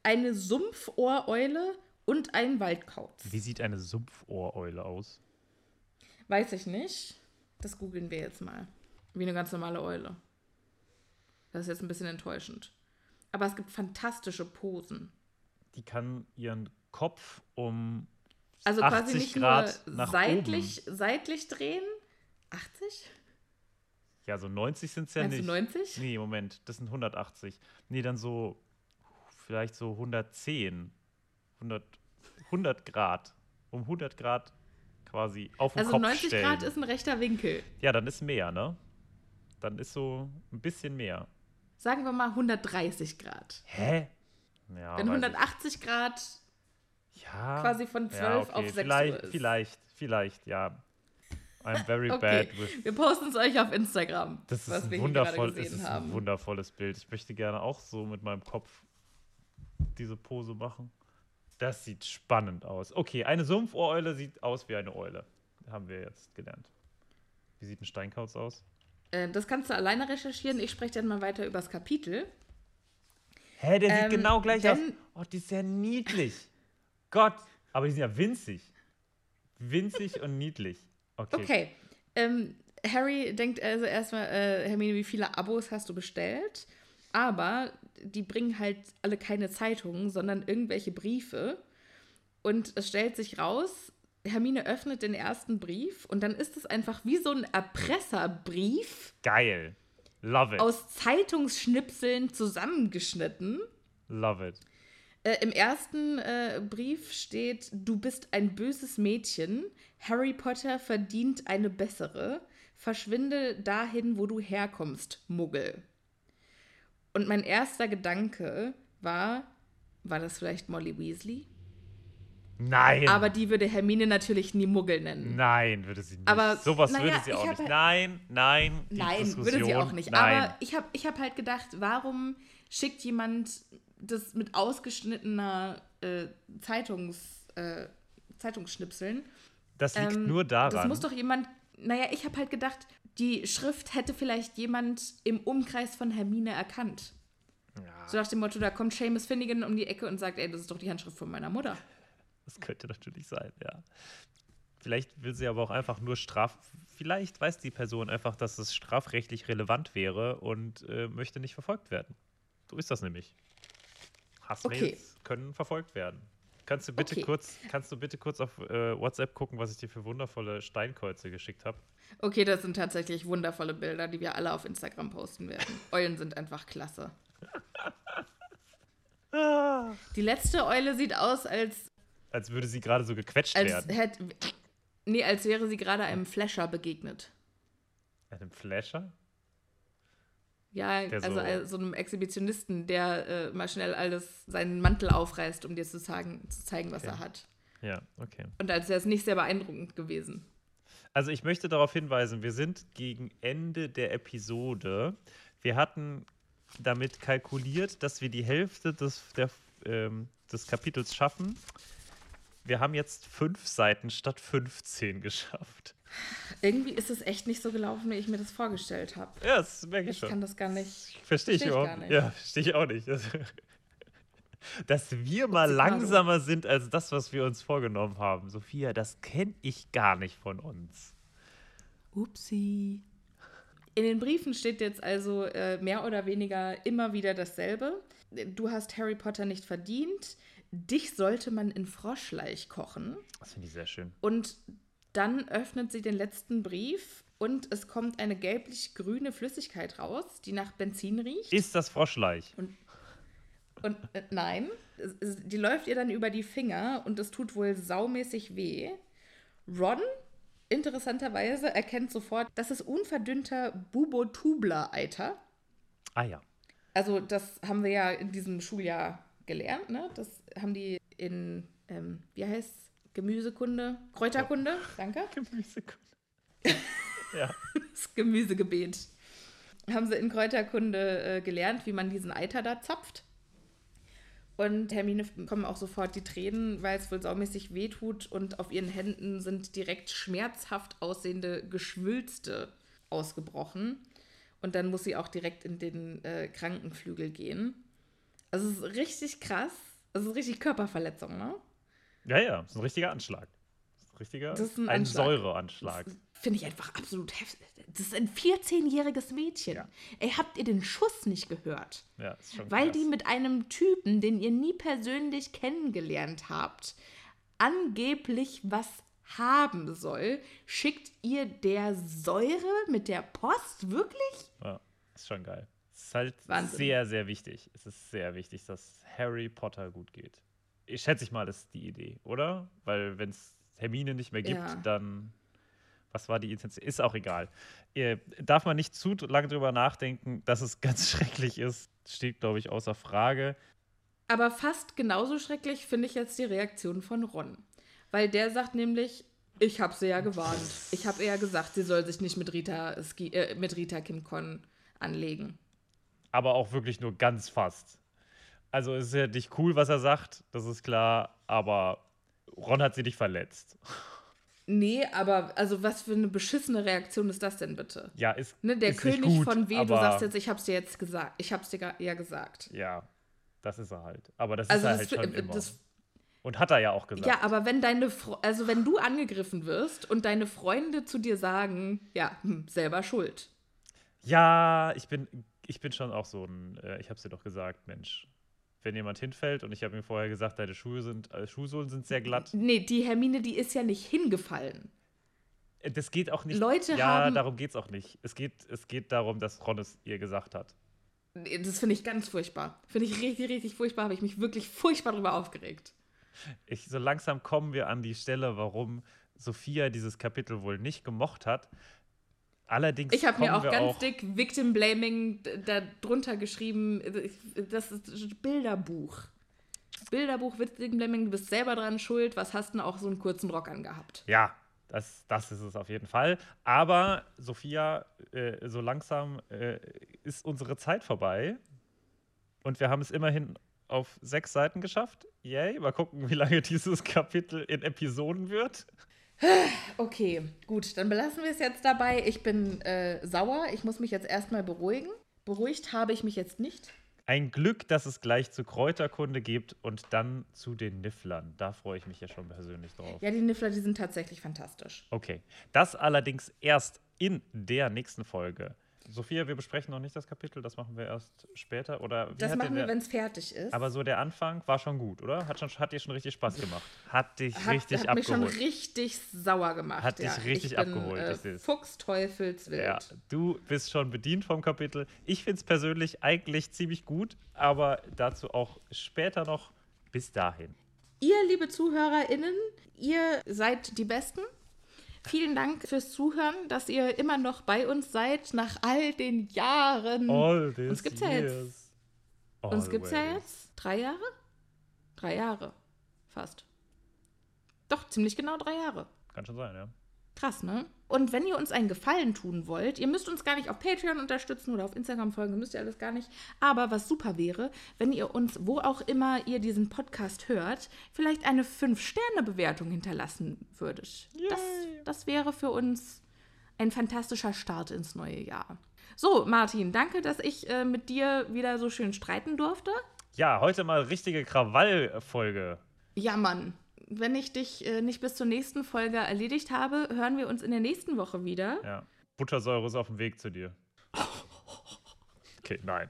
eine Sumpfohreule und ein Waldkauz. Wie sieht eine Sumpfohreule aus? Weiß ich nicht. Das googeln wir jetzt mal. Wie eine ganz normale Eule. Das ist jetzt ein bisschen enttäuschend. Aber es gibt fantastische Posen. Die kann ihren Kopf um Also 80 quasi nicht Grad nur seitlich, seitlich drehen. 80? Ja, so 90 sind es ja Meinst du nicht. 90? Nee, Moment, das sind 180. Nee, dann so vielleicht so 110. 100, 100 Grad. Um 100 Grad quasi auf den Also Kopf 90 stellen. Grad ist ein rechter Winkel. Ja, dann ist mehr, ne? Dann ist so ein bisschen mehr. Sagen wir mal 130 Grad. Hä? Ja, Wenn weiß 180 Grad ich. ja, quasi von 12 ja, okay. auf 6 vielleicht, Uhr ist. Vielleicht, vielleicht, ja. I'm very Okay, bad with wir posten es euch auf Instagram, Das ist, was ein wundervoll, ist ein wundervolles Bild. Ich möchte gerne auch so mit meinem Kopf diese Pose machen. Das sieht spannend aus. Okay, eine Sumpfohreule sieht aus wie eine Eule. Haben wir jetzt gelernt. Wie sieht ein Steinkauz aus? Äh, das kannst du alleine recherchieren. Ich spreche dann mal weiter über das Kapitel. Hä, der Ähm, sieht genau gleich aus. Oh, die ist ja niedlich. Gott, aber die sind ja winzig. Winzig und niedlich. Okay. Okay. Ähm, Harry denkt also erstmal, äh, Hermine, wie viele Abos hast du bestellt? Aber die bringen halt alle keine Zeitungen, sondern irgendwelche Briefe. Und es stellt sich raus, Hermine öffnet den ersten Brief und dann ist es einfach wie so ein Erpresserbrief Geil. Love it. aus Zeitungsschnipseln zusammengeschnitten. Love it. Äh, Im ersten äh, Brief steht, du bist ein böses Mädchen, Harry Potter verdient eine bessere, verschwinde dahin, wo du herkommst, Muggel. Und mein erster Gedanke war, war das vielleicht Molly Weasley? Nein. Aber die würde Hermine natürlich nie Muggel nennen. Nein, würde sie nicht. Aber, Sowas naja, würde sie auch nicht. halt- Nein, nein. die Nein, würde sie Diskussion, auch nicht. Nein. Aber ich habe ich hab halt gedacht, warum schickt jemand das mit ausgeschnittener äh, Zeitungs, äh, Zeitungsschnipseln? das liegt Ähm, nur daran. Das muss doch jemand. Naja, ich habe halt gedacht, die Schrift hätte vielleicht jemand im Umkreis von Hermine erkannt. So nach dem Motto, da kommt Seamus Finnegan um die Ecke und sagt, ey, das ist doch die Handschrift von meiner Mutter. Das könnte natürlich sein, ja. Vielleicht will sie aber auch einfach nur straf. Vielleicht weiß die Person einfach, dass es strafrechtlich relevant wäre und äh, möchte nicht verfolgt werden. So ist das nämlich. Hassmails Okay. können verfolgt werden. Kannst du bitte Okay. kurz, kannst du bitte kurz auf äh, WhatsApp gucken, was ich dir für wundervolle Steinkreuze geschickt habe? Okay, das sind tatsächlich wundervolle Bilder, die wir alle auf Instagram posten werden. Eulen sind einfach klasse. Die letzte Eule sieht aus, als, Als würde sie gerade so gequetscht als werden. hätte. Nee, als wäre sie gerade einem Flasher begegnet. Einem Flasher? Ja, Der also so- äh, so einem Exhibitionisten, der äh, mal schnell alles seinen Mantel aufreißt, um dir zu zeigen, zu zeigen was Okay. er hat. Ja, okay. Und als wäre es nicht sehr beeindruckend gewesen. Also ich möchte darauf hinweisen, wir sind gegen Ende der Episode. Wir hatten damit kalkuliert, dass wir die Hälfte des, der, ähm, des Kapitels schaffen. Wir haben jetzt fünf Seiten statt 15 geschafft. Irgendwie ist es echt nicht so gelaufen, wie ich mir das vorgestellt habe. Ja, das merke ich Ich schon. kann das gar nicht. Verstehe ich versteh ich überhaupt gar nicht. Ja, verstehe ich auch nicht. Das- Dass wir mal langsamer sind als das, was wir uns vorgenommen haben. Sophia, das kenne ich gar nicht von uns. Upsi. In den Briefen steht jetzt also äh, mehr oder weniger immer wieder dasselbe. Du hast Harry Potter nicht verdient. Dich sollte man in Froschleich kochen. Das finde ich sehr schön. Und dann öffnet sie den letzten Brief und es kommt eine gelblich-grüne Flüssigkeit raus, die nach Benzin riecht. Ist das Froschleich? Und äh, nein, die läuft ihr dann über die Finger und es tut wohl saumäßig weh. Ron, interessanterweise, erkennt sofort, das ist unverdünnter Bubotubler-Eiter. Ah ja. Also, das haben wir ja in diesem Schuljahr gelernt, ne? Das haben die in, ähm, wie heißt Gemüsekunde? Kräuterkunde? Danke. Gemüsekunde. ja. Das Gemüsegebet. Haben sie in Kräuterkunde äh, gelernt, wie man diesen Eiter da zapft. Und Hermine kommen auch sofort die Tränen, weil es wohl saumäßig wehtut und auf ihren Händen sind direkt schmerzhaft aussehende Geschwülste ausgebrochen. Und dann muss sie auch direkt in den äh, Krankenflügel gehen. Also es ist richtig krass. Es ist richtig Körperverletzung, ne? Ja, ja. Das ist ein richtiger Anschlag. Das ist ein richtiger Das ist ein ein Anschlag. Säureanschlag. Finde ich einfach absolut heftig. Das ist ein 14-jähriges Mädchen. Ey, habt ihr den Schuss nicht gehört? Ja, ist schon Weil krass. die mit einem Typen, den ihr nie persönlich kennengelernt habt, angeblich was haben soll, schickt ihr der Säure mit der Post? Wirklich? Ja, ist schon geil. Es ist halt Wahnsinn. sehr, sehr wichtig. Es ist sehr wichtig, dass Harry Potter gut geht. Ich schätze ich mal, das ist die Idee, oder? Weil wenn es Hermine nicht mehr gibt, Ja. dann was war die Intention? Ist auch egal. Äh, darf man nicht zu lange drüber nachdenken, dass es ganz schrecklich ist, steht, glaube ich, außer Frage. Aber fast genauso schrecklich finde ich jetzt die Reaktion von Ron. Weil der sagt nämlich, ich habe sie ja gewarnt. Ich habe ihr ja gesagt, sie soll sich nicht mit Rita, äh, mit Rita Kim Con anlegen. Aber auch wirklich nur ganz fast. Also es ist ja nicht cool, was er sagt, das ist klar, aber Ron hat sie nicht verletzt. Nee, aber also was für eine beschissene Reaktion ist das denn bitte? Ja, ist, Ne, der ist König gut, von W, du sagst jetzt, ich hab's dir jetzt gesagt. Ich hab's dir ja gesagt. Ja, das ist er halt. Aber das Also ist er das, halt schon immer. das Und hat er ja auch gesagt. ja, aber wenn deine Fre also wenn du angegriffen wirst und deine Freunde zu dir sagen, ja, hm, selber schuld. Ja, ich bin, ich bin schon auch so ein, äh, ich hab's dir doch gesagt, Mensch. Wenn jemand hinfällt und ich habe ihm vorher gesagt, deine Schuhe sind, äh, Schuhsohlen sind sehr glatt. Nee, die Hermine, die ist ja nicht hingefallen. Äh, Das geht auch nicht. Leute ja, haben- darum geht's auch nicht. Es geht, es geht darum, dass Ron es ihr gesagt hat. Nee, Das finde ich ganz furchtbar. Finde ich richtig, richtig furchtbar. Habe ich mich wirklich furchtbar drüber aufgeregt. Ich, so langsam kommen wir an die Stelle, warum Sophia dieses Kapitel wohl nicht gemocht hat. Allerdings Ich habe mir auch ganz dick Victim Blaming d- da drunter geschrieben. Das ist Bilderbuch. Bilderbuch Victim Blaming, du bist selber dran schuld. Was hast du denn auch so einen kurzen Rock angehabt? Ja, das, das ist es auf jeden Fall. Aber Sophia, äh, so langsam äh, ist unsere Zeit vorbei. Und wir haben es immerhin auf sechs Seiten geschafft. Yay, mal gucken, wie lange dieses Kapitel in Episoden wird. Okay, gut, dann belassen wir es jetzt dabei. Ich bin äh, sauer. Ich muss mich jetzt erstmal beruhigen. Beruhigt habe ich mich jetzt nicht. Ein Glück, dass es gleich zu Kräuterkunde gibt und dann zu den Nifflern. Da freue ich mich ja schon persönlich drauf. Ja, die Niffler, die sind tatsächlich fantastisch. Okay, das allerdings erst in der nächsten Folge. Sophia, wir besprechen noch nicht das Kapitel, das machen wir erst später. Oder wie Das machen wir, wenn es fertig ist. Aber so der Anfang war schon gut, oder? Hat, schon, hat dir schon richtig Spaß gemacht. Hat dich hat, richtig hat mich schon abgeholt. richtig sauer gemacht. Hat dich ja. richtig ich bin, abgeholt, Äh, ich seh's. Fuchsteufelswild. ja, du bist schon bedient vom Kapitel. Ich finde es persönlich eigentlich ziemlich gut, aber dazu auch später noch. Bis dahin. Ihr, liebe ZuhörerInnen, ihr seid die Besten. Vielen Dank fürs Zuhören, dass ihr immer noch bei uns seid nach all den Jahren. All this Uns gibt's ja jetzt- years. Uns gibt's ja Always. jetzt drei Jahre? Drei Jahre. Fast. Doch, ziemlich genau drei Jahre. Kann schon sein, ja. Krass, ne? Und wenn ihr uns einen Gefallen tun wollt, ihr müsst uns gar nicht auf Patreon unterstützen oder auf Instagram folgen, müsst ihr alles gar nicht. Aber was super wäre, wenn ihr uns, wo auch immer ihr diesen Podcast hört, vielleicht eine 5-Sterne-Bewertung hinterlassen würdet. Das, das wäre für uns ein fantastischer Start ins neue Jahr. So, Martin, danke, dass ich äh, mit dir wieder so schön streiten durfte. Ja, heute mal richtige Krawallfolge. Ja, Mann. Wenn ich dich äh, nicht bis zur nächsten Folge erledigt habe, hören wir uns in der nächsten Woche wieder. Ja. Buttersäure ist auf dem Weg zu dir. Okay, nein.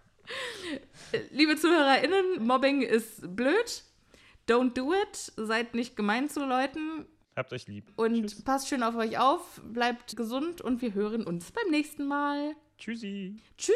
Liebe ZuhörerInnen, Mobbing ist blöd. Don't do it. Seid nicht gemein zu Leuten. Habt euch lieb. Und passt schön auf euch auf. Bleibt gesund und wir hören uns beim nächsten Mal. Tschüssi. Tschüss.